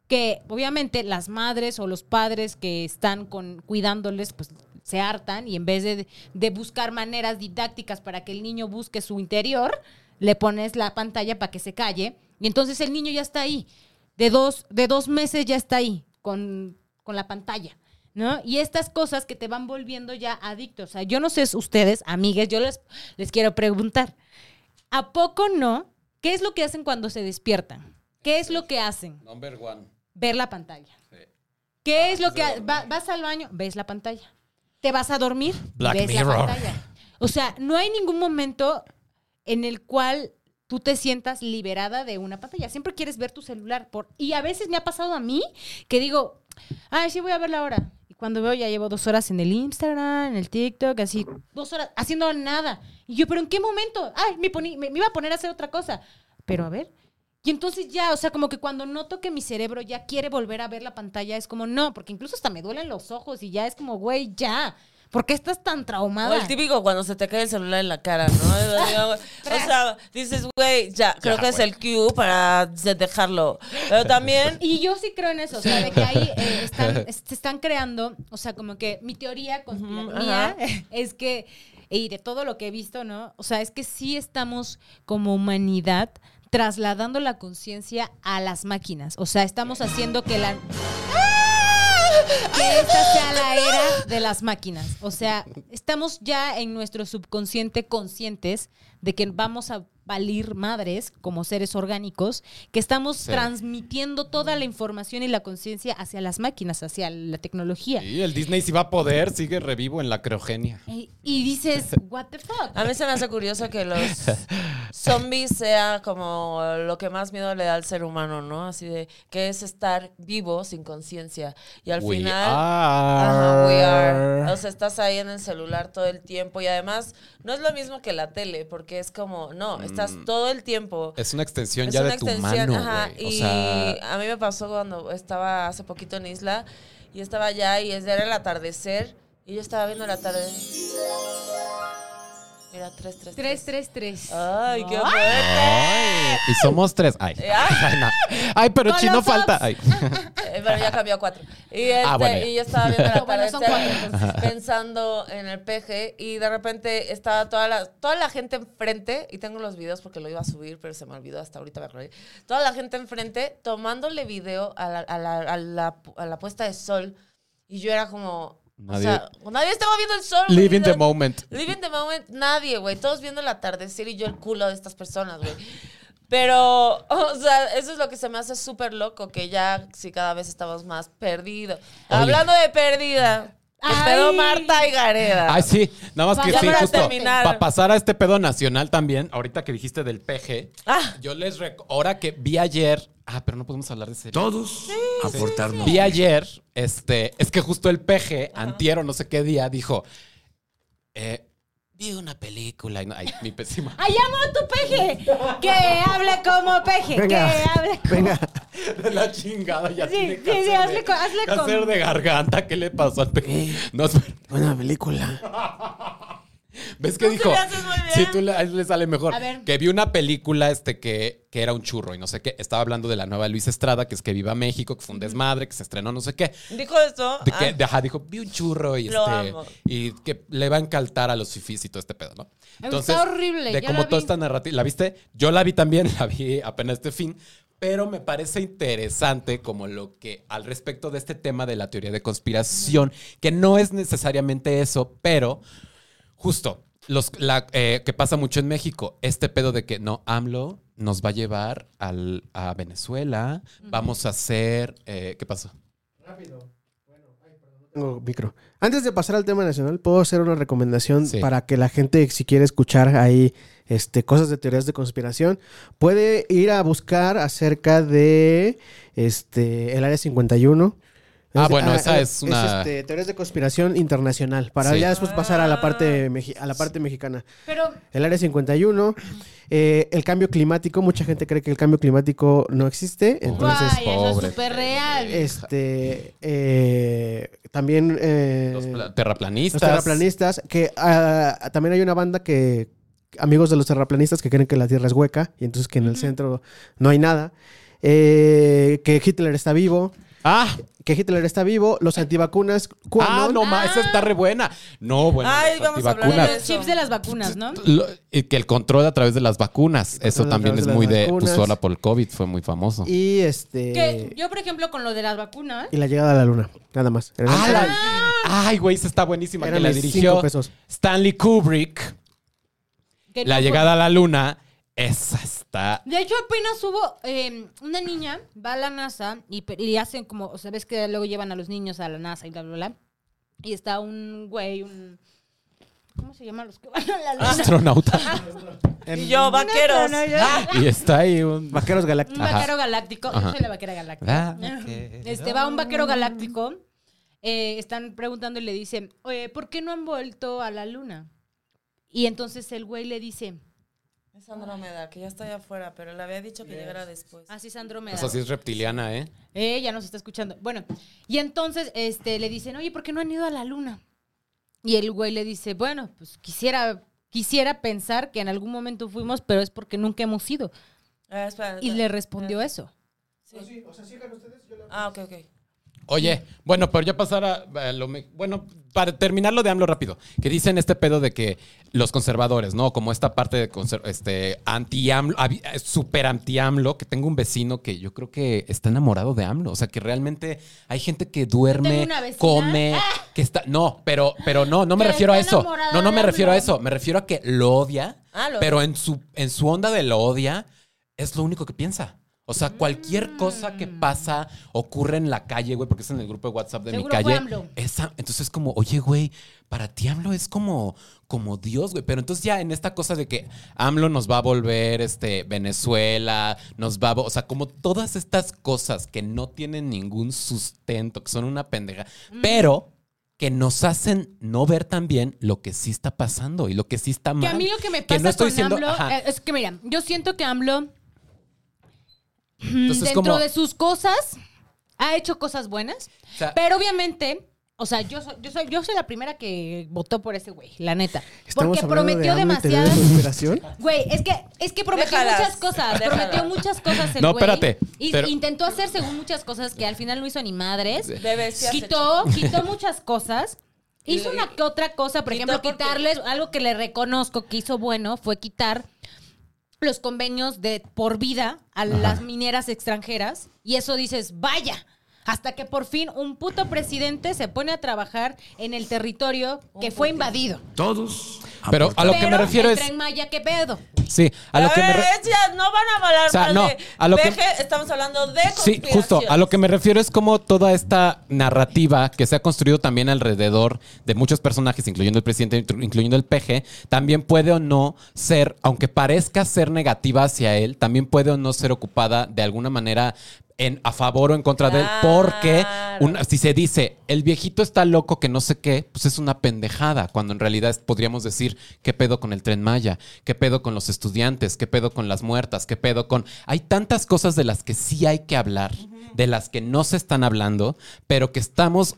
que obviamente las madres o los padres que están con, cuidándoles, pues se hartan y en vez de, de buscar maneras didácticas para que el niño busque su interior, le pones la pantalla para que se calle y entonces el niño ya está ahí. De dos, de dos meses ya está ahí con, con la pantalla. ¿No? Y estas cosas que te van volviendo ya adictos. O sea, yo no sé ustedes, amigues, yo les, les quiero preguntar. ¿A poco no? ¿Qué es lo que hacen cuando se despiertan? ¿Qué es lo que hacen? Number one. Ver la pantalla. ¿Qué es lo que va- vas al baño? Ves la pantalla. ¿Te vas a dormir? Black ves Mirror. la pantalla. O sea, no hay ningún momento en el cual tú te sientas liberada de una pantalla. Siempre quieres ver tu celular. Por... Y a veces me ha pasado a mí que digo, ay, sí voy a ver la hora. Cuando veo ya llevo dos horas en el Instagram, en el TikTok, así, dos horas haciendo nada. Y yo, pero ¿en qué momento? Ay, me, poní- me, me iba a poner a hacer otra cosa. Pero a ver. Y entonces ya, o sea, como que cuando noto que mi cerebro ya quiere volver a ver la pantalla, es como, no, porque incluso hasta me duelen los ojos y ya es como, güey, ya. ¿Por qué estás tan O traumada? el típico cuando se te cae el celular en la cara, ¿no? o sea, dices, güey, ya, creo que es el cue para de- dejarlo. Pero también, Y yo sí creo en eso, o sea, de que ahí eh, están, se están creando, o sea, como que mi teoría conspirativa ajá. es que, y de todo lo que he visto, ¿no? O sea, es que sí estamos como humanidad trasladando la conciencia a las máquinas. O sea, estamos haciendo que la... Que esta sea la era de las máquinas. O sea, estamos ya en nuestro subconsciente conscientes de que vamos a valir madres como seres orgánicos, que estamos Sí. transmitiendo toda la información y la conciencia hacia las máquinas, hacia la tecnología. Sí, el Disney si va a poder, sigue revivo en la criogenia. Y, y dices, what the fuck? a mí se me hace curioso que los zombies sea como lo que más miedo le da al ser humano, ¿no? Así de que es estar vivo sin conciencia. Y al We final... are. Ajá, we are. O sea, estás ahí en el celular todo el tiempo y además no es lo mismo que la tele, porque es como, no, estás todo el tiempo. Es una extensión Es ya una de tu extensión, mano, ajá. O y sea, a mí me pasó cuando estaba hace poquito en Isla y estaba allá y es- era el atardecer y yo estaba viendo el atardecer. Mira, 3, 3, 3, 3, 3. Ay, qué Ay. fuerte. Ay, y somos tres. Ay, Ay. ay, no. Ay, pero Con chino falta. Ay. Eh, Pero ya cambió a cuatro. Y, este, Ah, bueno, ya. y yo estaba viendo Bueno, son atardecer, cuatro, pensando en el peje y de repente estaba toda la, toda la gente enfrente, y tengo los videos porque lo iba a subir, pero se me olvidó hasta ahorita me acordé. Toda la gente enfrente tomándole video a la, a la, a la, a la puesta de sol y yo era como... Nadie- O sea, nadie estaba viendo el sol. güey. Living the moment. Living the moment, nadie, güey. Todos viendo el atardecer y yo el culo de estas personas, güey. Pero, o sea, eso es lo que se me hace súper loco, que ya sí cada vez estamos más perdidos. Hablando de perdida, Ay. pedo Marta y Gareda. Ay, sí, nada más que Ya sí, para justo. terminar. Para pasar a este pedo nacional también, ahorita que dijiste del PG, Ah. yo les ahora que vi ayer, ah, pero no podemos hablar de serie. Todos aportarnos. Vi ayer, este, es que justo el PG, antiero, no sé qué día, dijo, eh, vi una película y no, ay, mi pésima. ¡Ay, amo a tu peje! ¡Que hable como peje! Venga. ¡Que hable como... Venga, De la chingada, ya Sí, tiene sí, sí, de- hazle con- hazle con- de garganta, ¿qué le pasó al? No, espera. buena película. ¿Ves sí dijo? bien. Sí, tú le, a él le sale mejor. A ver. Que vi una película este, que, que era un churro y no sé qué. Estaba hablando de la nueva Luis Estrada, que es que viva México, que fue un desmadre, que se estrenó no sé qué. Dijo esto. De que, ah, de- ajá, dijo, vi un churro y, Lo este, amo. y que le va a encantar a los fifís y todo este pedo, ¿no? Está horrible, De como toda esta narrativa. ¿La viste? Yo la vi también, la vi apenas este fin. Pero me parece interesante como lo que al respecto de este tema de la teoría de conspiración, que no es necesariamente eso, pero justo los, la, eh, que pasa mucho en México, este pedo de que no, AMLO nos va a llevar al, a Venezuela, vamos a hacer, eh, ¿qué pasó? Tengo micro. Antes de pasar al tema nacional, puedo hacer una recomendación Sí. para que la gente, si quiere escuchar ahí este, cosas de teorías de conspiración, puede ir a buscar acerca de este, el Área 51. Ah, Es- bueno, esa es una- este, teorías de conspiración internacional, para Sí. ya después pasar a la parte, mexi- a la parte mexicana. Pero El Área 51, eh, el cambio climático, mucha gente cree que el cambio climático no existe, entonces... Guay, eso pobre. es súper real. Este, eh, también eh, Los pla- los terraplanistas. terraplanistas, que ah, también hay una banda que, amigos de los terraplanistas, que creen que la Tierra es hueca y entonces que en el centro no hay nada, eh, que Hitler está vivo, Ah, que Hitler está vivo, los antivacunas, ah, no, ma, esa está re buena. No, bueno, Ay, los vamos a hablar antivacunas. de Los chips de las vacunas, ¿no? Lo- y que el control a través de las vacunas. Eso a también través es de muy de. vacunas. Pues ahora por el COVID fue muy famoso. y este Que yo, por ejemplo, con lo de las vacunas, y la llegada a la luna, nada más. Ah, la- Ay, güey, esa está buenísima. eran que la mis dirigió pesos. Stanley Kubrick. que La no fue- llegada a la luna. Esa está. De hecho, apenas hubo eh, una niña, va a la NASA y, y hacen como, o sea, ves que luego llevan a los niños a la NASA y bla, bla, bla. Y está un güey, un... ¿Cómo se llaman los que van a la luna? Astronauta. Y yo, vaqueros. y está ahí un. Vaqueros Un Galácticos. Ajá. vaquero galáctico. Ajá. Yo soy la vaquera galáctica. Este, va un vaquero galáctico. eh, están preguntando y le dicen, oye, ¿por qué no han vuelto a la luna? Y entonces el güey le dice, Es Andrómeda, que ya está allá afuera, pero le había dicho que llegara después. así es Andrómeda. O sea, sí es reptiliana, ¿eh? Eh, ya nos está escuchando. Bueno, y entonces este, le dicen, oye, ¿por qué no han ido a la luna? Y el güey le dice, bueno, pues quisiera, quisiera pensar que en algún momento fuimos, pero es porque nunca hemos ido. Ah, espera, Y espera. le respondió eso. Sí. Ah, ok, ok. Oye, bueno, pero ya pasar a, a lo me- bueno, para terminar lo de AMLO rápido, que dicen este pedo de que los conservadores, ¿no? Como esta parte de conser- este anti-AMLO, eh, súper anti-AMLO, que tengo un vecino que yo creo que está enamorado de AMLO, o sea, que realmente hay gente que duerme, come, que está, no, pero, pero no, no me refiero a eso, no, no me refiero a eso, me refiero a que lo odia, Ah, lo pero en su, en su onda de lo odia, es lo único que piensa. O sea, cualquier cosa que pasa, ocurre en la calle, güey, porque es en el grupo de WhatsApp de mi Seguro calle. AMLO. Esa, entonces es como, oye, güey, para ti AMLO es como, como Dios, güey. Pero entonces ya en esta cosa de que AMLO nos va a volver este, Venezuela, nos va a... O sea, como todas estas cosas que no tienen ningún sustento, que son una pendeja, pero que nos hacen no ver también lo que sí está pasando y lo que sí está mal. Que a mí lo que me Que pasa no estoy con AMLO ajá. es que, mira, yo siento que AMLO, Entonces, dentro como- de sus cosas, ha hecho cosas buenas, O sea, pero obviamente... O sea, yo soy, yo soy, yo soy la primera que votó por ese güey, la neta. Porque de prometió de demasiadas. conspiración. Güey, es que, es que prometió Déjalas, muchas cosas. déjalas. Prometió muchas cosas el No, güey. espérate, Y pero- intentó hacer según muchas cosas que al final no hizo ni madres. Sí has quitó, quitó muchas cosas. Hizo una que otra cosa, por quitó ejemplo, porque- quitarles algo que le reconozco que hizo bueno fue quitar los convenios de por vida a las mineras extranjeras y eso dices, vaya, hasta que por fin un puto presidente se pone a trabajar en el territorio que fue invadido. Todos. Pero a lo que me refiero el es... Tren Maya, ¿qué pedo? Sí, a lo que me... ya, no van a hablar O sea, más no, de a lo que- peje, estamos hablando de Sí, justo. A lo que me refiero es como toda esta narrativa que se ha construido también alrededor de muchos personajes, incluyendo el presidente, incluyendo el PG, también puede o no ser, aunque parezca ser negativa hacia él, también puede o no ser ocupada de alguna manera en, a favor o en contra de él, porque una- si se dice el viejito está loco que no sé qué, pues es una pendejada, cuando en realidad podríamos decir qué pedo con el tren Maya, qué pedo con los estudiantes, qué pedo con las muertas, qué pedo con... Hay tantas cosas de las que sí hay que hablar, de las que no se están hablando, pero que estamos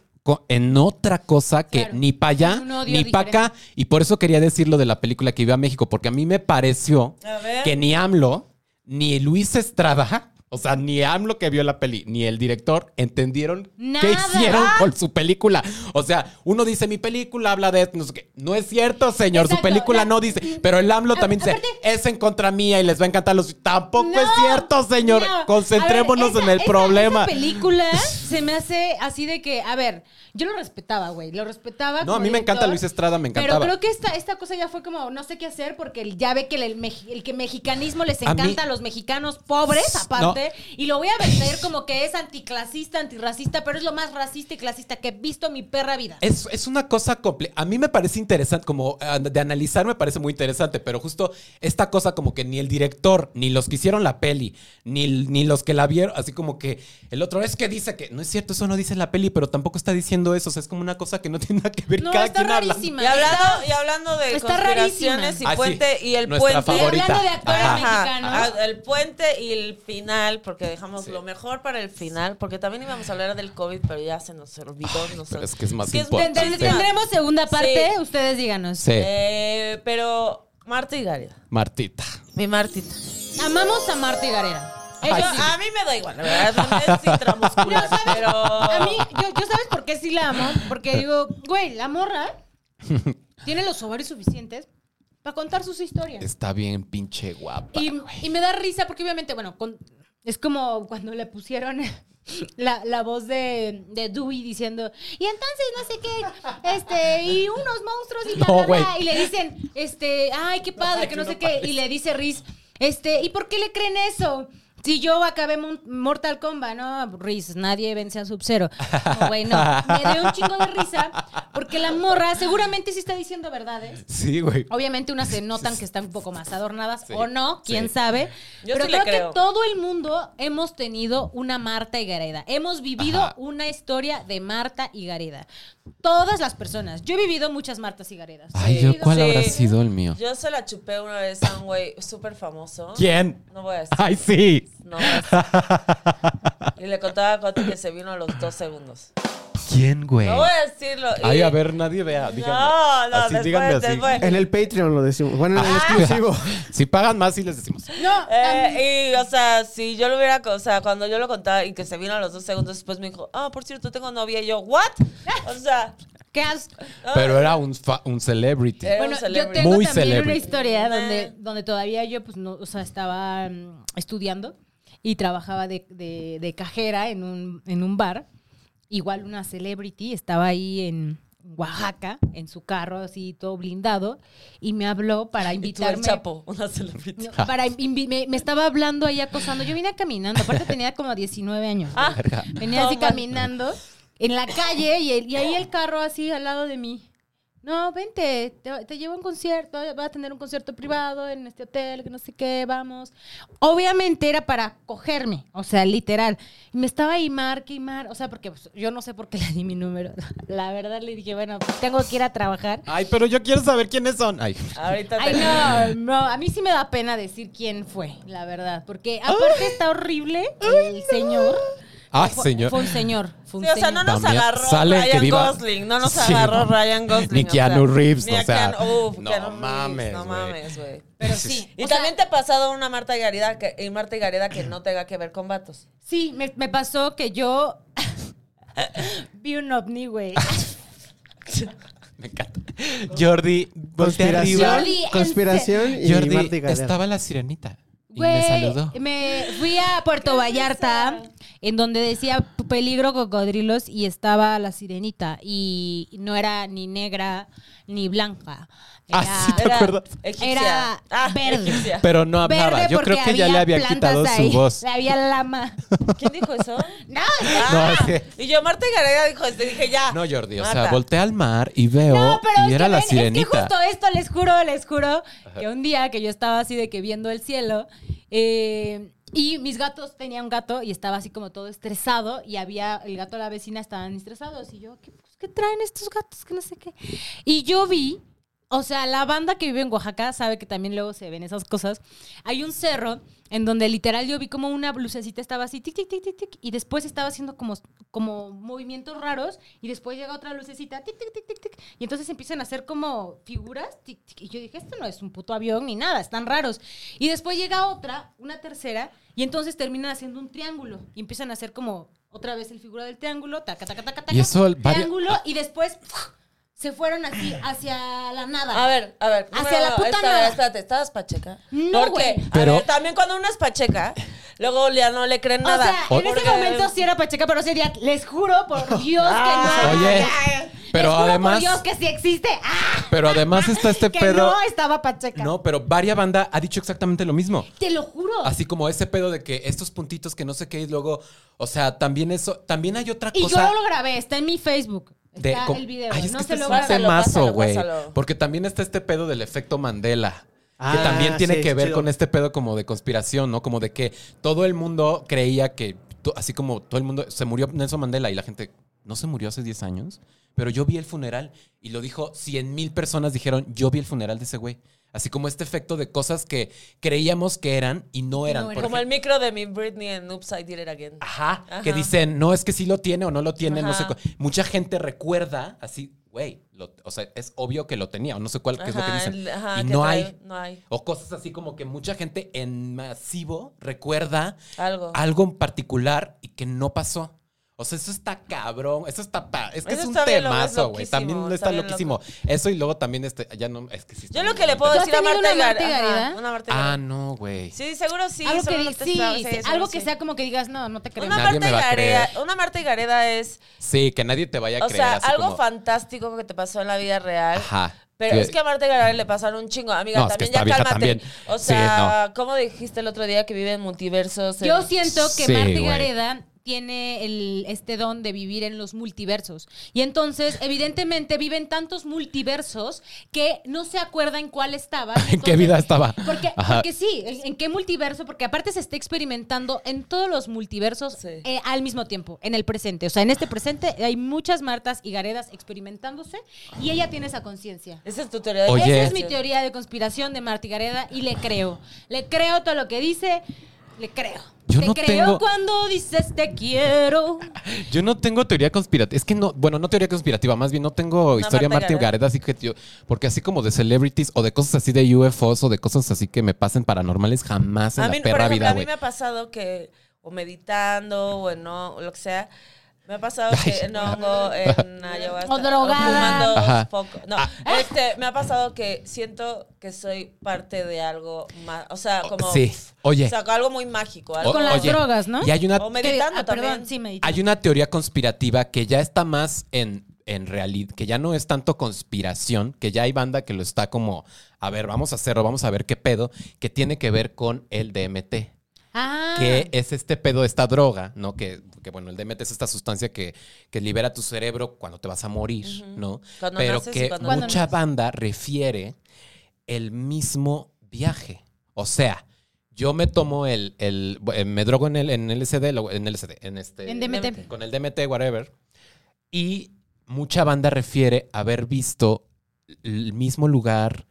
en otra cosa que Claro. ni para allá, ni para acá, y por eso quería decir lo de la película que iba a México, porque a mí me pareció que ni AMLO, ni Luis Estrada, o sea, ni AMLO que vio la peli, ni el director entendieron Nada. qué hicieron con su película. O sea, uno dice, mi película habla de esto, no sé qué. No es cierto, señor, su película La- no dice. Pero el AMLO A- también dice, aparte- es en contra mía y les va a encantar los... Tampoco No, es cierto, señor. no. Concentrémonos en el esa- problema. Esa película se me hace así de que, a ver, yo lo respetaba, güey, lo respetaba. No, a mí me encanta Luis Estrada, me Pero encantaba. creo que esta, esta cosa ya fue como, no sé qué hacer, porque el- ya ve que el, meji- el que mexicanismo les A mí- encanta a los mexicanos pobres, aparte, y lo voy a vender como que es anticlasista, antirracista, pero es lo más racista y clasista que he visto en mi perra vida. Es, es una cosa A mí me parece interesante, como ah, de analizar me parece muy interesante, pero justo esta cosa como que ni el director, ni los que hicieron la peli, ni, ni los que la vieron, así como que el otro es que dice que no es cierto, eso no dice la peli, pero tampoco está diciendo eso. O sea, es como una cosa que no tiene nada que ver. No, cada está quien habla. rarísima. Y hablando, y hablando de está conspiraciones rarísima. y Ah, puente sí. y el Nuestra puente. favorita. Hablando de actores Ajá. mexicanos. Ah, el puente y el final, porque dejamos lo mejor para el final, porque también íbamos a hablar del COVID, pero ya se nos olvidó. nos- pero es que es más importante. tend- Tendremos segunda parte, Sí. ustedes díganos. Sí, Eh, pero Marta y Garida, Martita. mi Martita. Amamos a Marta y Gareda. Yo- Ellos- A mí me da igual, la verdad, es intramuscular, No, ¿sabes? pero... A mí, yo, yo sabes por qué sí la amo. Porque digo, güey, la morra tiene los ovarios suficientes para contar sus historias. Está bien pinche guapa. Y, y me da risa porque obviamente, bueno, con- es como cuando le pusieron la, la voz de, de Dewey diciendo, y entonces no sé qué, este, y unos monstruos y No, bla, bla, bla", güey. Y le dicen, este, ay, qué padre, que no sé qué. Y le dice Riz, este, ¿y por qué le creen eso? Si yo acabé Mortal Kombat, ¿no? Riz, nadie vence a Sub-Zero. No, güey, no. Me dio un chingo de risa porque la morra seguramente sí está diciendo verdades. Sí, güey. Obviamente unas se notan que están un poco más adornadas Sí, o no, quién sí. sabe. Yo Pero sí creo, creo. que todo el mundo hemos tenido una Marta y Gareda. Hemos vivido Ajá. una historia de Marta y Gareda. Todas las personas. Yo he vivido muchas Martas y Garedas. Ay, yo, ¿cuál sí. habrá sido el mío? Yo se la chupé una vez a un güey súper famoso. ¿Quién? No voy a decir. Ay, sí. No voy a decir. Y le contaba a Coti que se vino a los dos segundos. ¿Quién, güey? No voy a decirlo. y- Ay, a ver, nadie vea. Díganme. No, no, así, después, díganme así. después. En el Patreon lo decimos. Bueno, en el Ah. exclusivo. Si pagan más, sí les decimos. No, Eh, y, o sea, si yo lo hubiera, o sea, cuando yo lo contaba y que se vino a los dos segundos después me dijo, ah, por cierto, tengo novia. Y yo, ¿what? O sea, qué asco. ah, Pero era un, fa- un celebrity. Era un Bueno, yo celebrity. tengo Muy también una historia donde, donde todavía yo, pues, no, o sea, estaba mm, estudiando y trabajaba de, de- de cajera en un, en un bar. Igual una celebrity estaba ahí en Oaxaca, en su carro, así todo blindado, y me habló para y tú el invitarme. chapo, una celebrity. No, para me, me estaba hablando ahí acosando. Yo vine caminando, aparte tenía como 19 años. Ah, Venía así caminando en la calle y, el- y ahí el carro así al lado de mí. No, vente, te, te llevo a un concierto, va a tener un concierto privado en este hotel, que no sé qué, vamos. Obviamente era para cogerme, o sea, literal. Y me estaba ahí marque y mar, o sea, porque pues, yo no sé por qué le di mi número. La verdad le dije, bueno, pues, tengo que ir a trabajar. Ay, pero yo quiero saber quiénes son. Ay. Ahorita Ay, no, no, a mí sí me da pena decir quién fue, la verdad, porque aparte está horrible el. Ay, señor. Fue un señor. Fue un Sí, o sea, no señor. nos También agarró sale que Ryan viva- Gosling, no nos Sí, agarró no. Ryan Gosling. Ni o sea, Keanu Reeves, ni a o sea, Keanu- uf, no Keanu Reeves, mames, No güey. mames, güey. Pero sí. Y o también sea, te ha pasado una Marta y Gareda que, y Marta y Gareda que no tenga que ver con vatos. Sí, me, me pasó que yo vi un ovni, güey. Me encanta. Jordi, voltea arriba. Conspiración, Jordi, en conspiración y Jordi, Marta y Gareda. estaba la sirenita. Y Güey, me saludó. me fui a Puerto Vallarta, en donde decía peligro cocodrilos y estaba la sirenita. Y no era ni negra ni blanca. Era, Ah, sí, ¿Te Era acuerdas? Era Ah, verde. egipcia. Pero no hablaba. Yo creo que ya le había quitado ahí. su voz. Había lama. ¿Quién dijo eso? No, No, es que- Y yo, Marta y Gareda dijo, este, dije, ya. No, Jordi, o sea, volteé al mar y veo No, pero y era que la ven, sirenita. Es que justo esto, les juro, les juro, que un día que yo estaba así de que viendo el cielo, eh, y mis gatos, tenía un gato y estaba así como todo estresado, y había, el gato de la vecina estaban estresados, y yo, ¿qué, pues, ¿qué traen estos gatos? Que no sé qué. Y yo vi, o sea, la banda que vive en Oaxaca sabe que también luego se ven esas cosas. Hay un cerro en donde literal yo vi como una lucecita estaba así, tic, tic, tic, tic, tic, y después estaba haciendo como, como movimientos raros, y después llega otra lucecita, tic, tic, tic, tic, tic, y entonces empiezan a hacer como figuras, tic, tic, y yo dije, esto no es un puto avión ni nada, están raros. Y después llega otra, una tercera, y entonces terminan haciendo un triángulo, y empiezan a hacer como otra vez el figura del triángulo, taca, taca, taca, taca, Y eso, varias- triángulo, y después... se fueron así hacia la nada. A ver, a ver. Hacia la puta espérate, nada. Espérate, ¿estabas pacheca? No, Porque, güey. a Pero- ver, también cuando una es pacheca, luego ya no le creen O nada. sea, en Porque- ese momento sí era Pacheca, pero ese día les juro por Dios Ah, que no. Oye, pero les juro además- por Dios que sí existe. ¡Ah! Pero además está este que pedo. no estaba Pacheca. No, pero varia banda ha dicho exactamente lo mismo. Te lo juro. Así como ese pedo de que estos puntitos que no sé qué y luego, o sea, también eso, también hay otra y cosa. yo lo grabé, está en mi Facebook. De Está com- el video. Ay, es no que se este lo es grabé. un Pásalo, temazo, pásalo, güey. Porque también está este pedo del efecto Mandela. Ah, que también tiene sí, que ver chido. con este pedo como de conspiración, ¿no? Como de que todo el mundo creía que, así como todo el mundo, se murió Nelson Mandela y la gente, ¿no se murió hace 10 años? Pero yo vi el funeral y lo dijo 100 mil personas dijeron, yo vi el funeral de ese güey. Así como este efecto de cosas que creíamos que eran y no eran. No. Como el micro de mi Britney en Oops, I Did It Again. Ajá, Ajá. que dicen, no, es que sí lo tiene o no lo tiene, no sé. Mucha gente recuerda así, güey, lo- o sea, es obvio que lo tenía, o no sé cuál, qué es lo que dicen. ajá, y que no hay. No hay. O cosas así como que mucha gente en masivo recuerda Algo. algo en particular y que no pasó. O sea, eso está cabrón, eso está pa- es que Eso es un temazo, güey. También está, loquísimo. Eso y luego también este ya no es que sí. Yo lo que le puedo ¿Tú has decir a Marta una Marta Gareda. Ajá, Una Marta Ah, Gareda. no, güey. Sí, seguro sí. algo que, sí, sí, sí, algo sí, sí. sea como que digas, no, no te creo. Una Nadie Marta, me va a Gareda, creer. una Marta Gareda es, Sí, que nadie te vaya a o creer sea, así algo como- fantástico que te pasó en la vida real. Ajá. Pero es que a Marta Gareda le pasaron un chingo. Amiga, No, es que también ya cálmate. también. O Sí, sea, ¿cómo dijiste el otro día que vive en multiversos? Yo En- siento que Sí, Marta. Gareda tiene el, este don de vivir en los multiversos. Y entonces, evidentemente, vive en tantos multiversos que no se acuerda en cuál estaba. ¿En qué vida estaba? Porque, sí, ¿en, en qué multiverso? Porque aparte se está experimentando en todos los multiversos Sí. eh, al mismo tiempo, en el presente. O sea, en este presente hay muchas Martas y Garedas experimentándose y ella tiene esa conciencia. Esa es tu teoría de Oye. Esa es mi teoría de conspiración de Marta y Gareda y le creo. Le creo todo lo que dice, le creo. Yo te no creo tengo- cuando dices te quiero. Yo no tengo teoría conspirativa. Es que no, bueno, no teoría conspirativa, más bien no tengo historia Marta y Gareda, así que yo, porque así como de celebrities o de cosas así de UFOs o de cosas así que me pasen paranormales, jamás en A la mí, por perra ejemplo, vida, a mí me ha pasado que, o meditando, o en no, o lo que sea, me ha pasado que en hongo, en ayahuasca, O drogada. fumando. No, este, me ha pasado que siento que soy parte de algo más, o sea, como... Sí, oye. O sea, algo muy mágico. Algo O- Con las oye, drogas, ¿no? Y hay una, O meditando Ah, perdón, también. sí, meditando. hay una teoría conspirativa que ya está más en, en realidad, que ya no es tanto conspiración, que ya hay banda que lo está como, a ver, vamos a hacerlo, vamos a ver qué pedo, que tiene que ver con el DMT. Ah. que es este pedo, esta droga, ¿no? Que, que, bueno, el DMT es esta sustancia que, que libera tu cerebro cuando te vas a morir, ¿no? Cuando Pero naces que cuando mucha naces. banda refiere el mismo viaje. O sea, yo me tomo el, el eh, me drogo en el en LSD, en LSD, en este En DMT. con el DMT, whatever. Y mucha banda refiere haber visto el mismo lugar,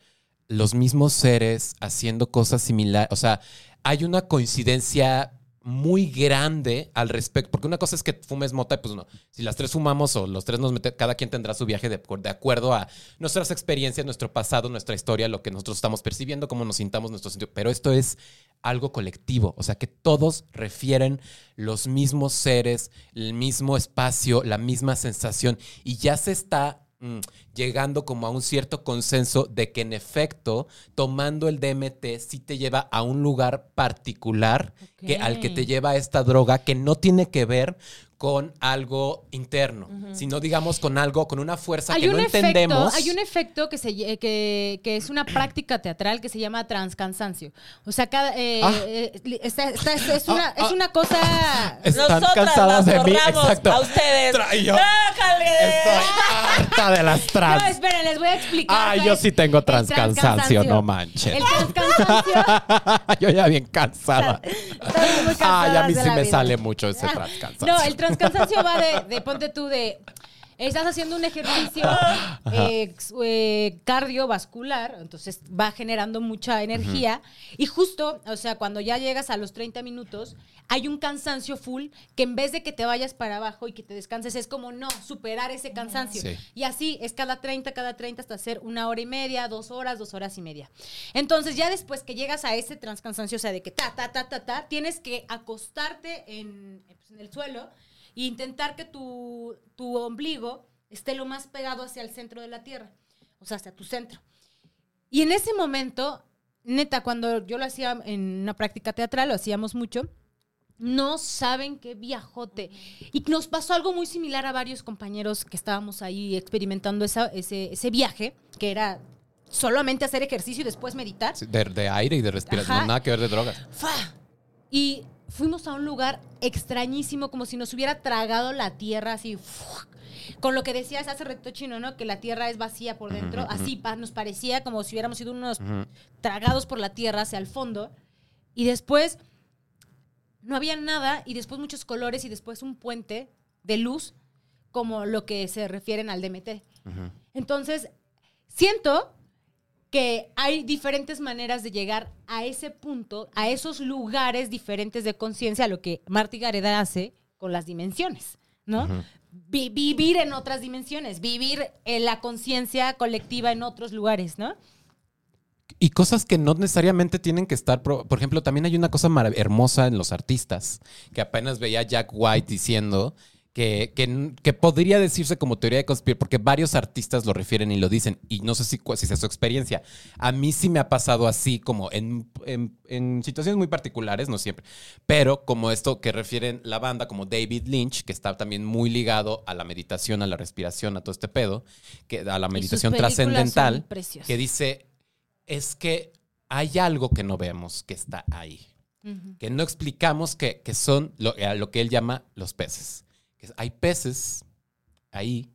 los mismos seres haciendo cosas similares. O sea, hay una coincidencia muy grande al respecto, porque una cosa es que fumes mota, y pues no, si las tres fumamos o los tres nos metemos, cada quien tendrá su viaje de, de acuerdo a nuestras experiencias, nuestro pasado, nuestra historia, lo que nosotros estamos percibiendo, cómo nos sintamos, nuestro sentido, pero esto es algo colectivo, o sea que todos refieren los mismos seres, el mismo espacio, la misma sensación, y ya se está mm, llegando como a un cierto consenso de que en efecto, tomando el DMT sí te lleva a un lugar particular que, al que te lleva esta droga que no tiene que ver con algo interno, sino digamos con algo, con una fuerza que no entendemos. Hay un efecto que, se, lle- que, que es una práctica teatral que se llama transcansancio. O sea, cada, eh, Ah. eh, está- está- es, una, Ah, ah. es una cosa... Están Nosotras cansadas las de mí, exacto. A ustedes. Tra- yo-. Estoy harta de las trans. No, esperen, les voy a explicar. Ay, ¿sabes? yo sí tengo El transcansancio, no manches. El transcansancio... yo ya bien cansada. Estamos muy Ay, a cansadas mí de sí me vida. sale mucho ese Ah, transcansancio. No, el transcansancio va de, de, ponte tú, de... Estás haciendo un ejercicio eh, eh, cardiovascular, entonces va generando mucha energía. Y justo, o sea, cuando ya llegas a los 30 minutos, hay un cansancio full que en vez de que te vayas para abajo y que te descanses, es como no, superar ese cansancio. Sí. Y así es cada 30, cada 30 hasta hacer una hora y media, dos horas, dos horas y media. Entonces, ya después que llegas a ese transcansancio, o sea, de que ta, ta, ta, ta, ta, tienes que acostarte en, pues, en el suelo e intentar que tu, tu ombligo esté lo más pegado hacia el centro de la Tierra, o sea, hacia tu centro. Y en ese momento, neta, cuando yo lo hacía en una práctica teatral, lo hacíamos mucho, no saben qué viajote. Y nos pasó algo muy similar a varios compañeros que estábamos ahí experimentando esa- ese, ese viaje, que era solamente hacer ejercicio y después meditar. Sí, De, de aire y de respiración, Ajá. nada que ver de drogas. ¡Fa! Y fuimos a un lugar extrañísimo, como si nos hubiera tragado la tierra así. Con lo que decías hace recto chino, ¿no? Que la tierra es vacía por dentro. Así pa- nos parecía como si hubiéramos sido unos tragados por la tierra hacia el fondo. Y después no había nada. Y después muchos colores. Y después un puente de luz, como lo que se refieren al DMT. Entonces, siento que hay diferentes maneras de llegar a ese punto, a esos lugares diferentes de conciencia, lo que Marty Gareda hace con las dimensiones, ¿no? Vi- vivir en otras dimensiones, vivir en la conciencia colectiva en otros lugares, ¿no? Y cosas que no necesariamente tienen que estar. Por ejemplo, también hay una cosa hermosa en los artistas, que apenas veía a Jack White diciendo que, que, podría decirse como teoría de conspiración, porque varios artistas lo refieren y lo dicen, y no sé si, si es su experiencia. A mí sí me ha pasado así, como en, en- en situaciones muy particulares, no siempre, pero como esto que refieren la banda, como David Lynch, que está también muy ligado a la meditación, a la respiración, a todo este pedo, que, a la meditación trascendental, que dice, es que hay algo que no vemos que está ahí, que no explicamos que, que son lo, lo que él llama los peces. Hay peces ahí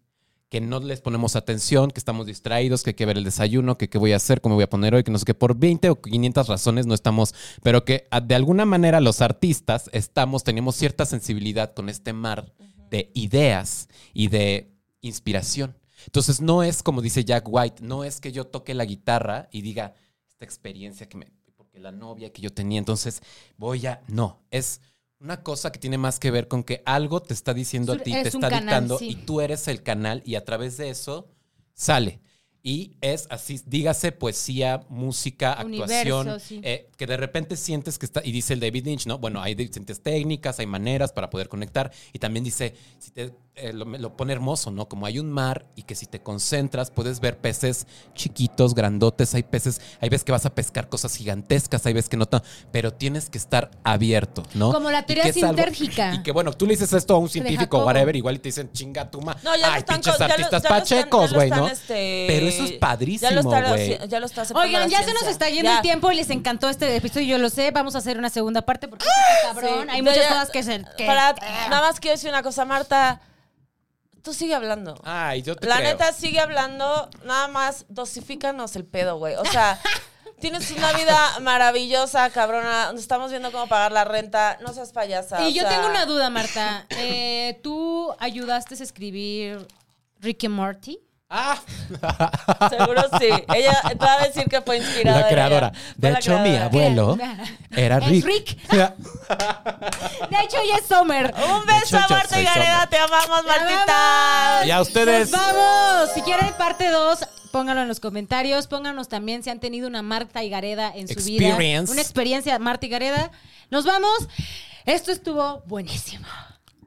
que no les ponemos atención, que estamos distraídos, que hay que ver el desayuno, que qué voy a hacer, cómo voy a poner hoy, que no sé qué, por 20 o 500 razones no estamos, pero que ah, de alguna manera los artistas estamos, tenemos cierta sensibilidad con este mar de ideas y de inspiración. Entonces no es como dice Jack White, no es que yo toque la guitarra y diga esta experiencia que me, porque la novia que yo tenía, entonces voy a, no, es una cosa que tiene más que ver con que algo te está diciendo a ti, te está canal, dictando sí. y tú eres el canal y a través de eso sale. Y es así, dígase poesía, música, actuación, sí. eh, que de repente sientes que está, y dice el David Lynch, ¿no? Bueno, hay diferentes técnicas, hay maneras para poder conectar, y también dice, si te, eh, lo, lo pone hermoso, ¿no? Como hay un mar y que si te concentras puedes ver peces chiquitos, grandotes, hay peces, hay veces que vas a pescar cosas gigantescas, hay veces que no, tan- pero tienes que estar abierto, ¿no? Como la teoría sintérgica. Y que bueno, tú le dices esto a un científico whatever, igual y te dicen, chinga tu ma. No, ya Ay, están pinches co- ya lo- artistas ya pachecos, ya lo güey, ¿no? este, Pero eso es padrísimo, Ya lo está, güey. ya lo está aceptando Oigan, ya se nos está yendo Ya. el tiempo y les encantó este episodio, yo lo sé. Vamos a hacer una segunda parte porque está cabrón. Sí. Hay muchas ya- cosas que se. que- Para, nada más quiero decir una cosa, Marta. Tú sigue hablando. Ay, yo te La creo. neta, sigue hablando. Nada más dosifícanos el pedo, güey. O sea, tienes una vida maravillosa, cabrona. donde Estamos viendo cómo pagar la renta. No seas payasa. Y o yo sea, tengo una duda, Marta. Eh, ¿Tú ayudaste a escribir Ricky Morty? Ah, Seguro sí. Ella te va a decir que fue inspirada. la creadora. De la hecho, mi abuelo era Es Rick. Rick. De hecho, ella es Summer. Un beso, hecho, yo Marta y Gareda. Te amamos, Martita. Y a ustedes. Nos vamos. Si quieren parte 2, pónganlo en los comentarios. Pónganos también si han tenido una Marta y Gareda en su vida. Experience. Una experiencia Marta y Gareda. Nos vamos. Esto estuvo buenísimo.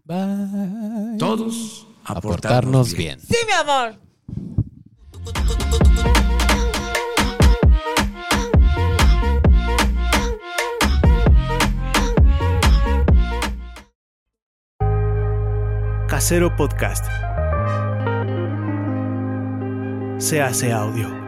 Bye. Todos Aportarnos aportarnos bien. Sí, mi amor. Casero Podcast. Se hace audio.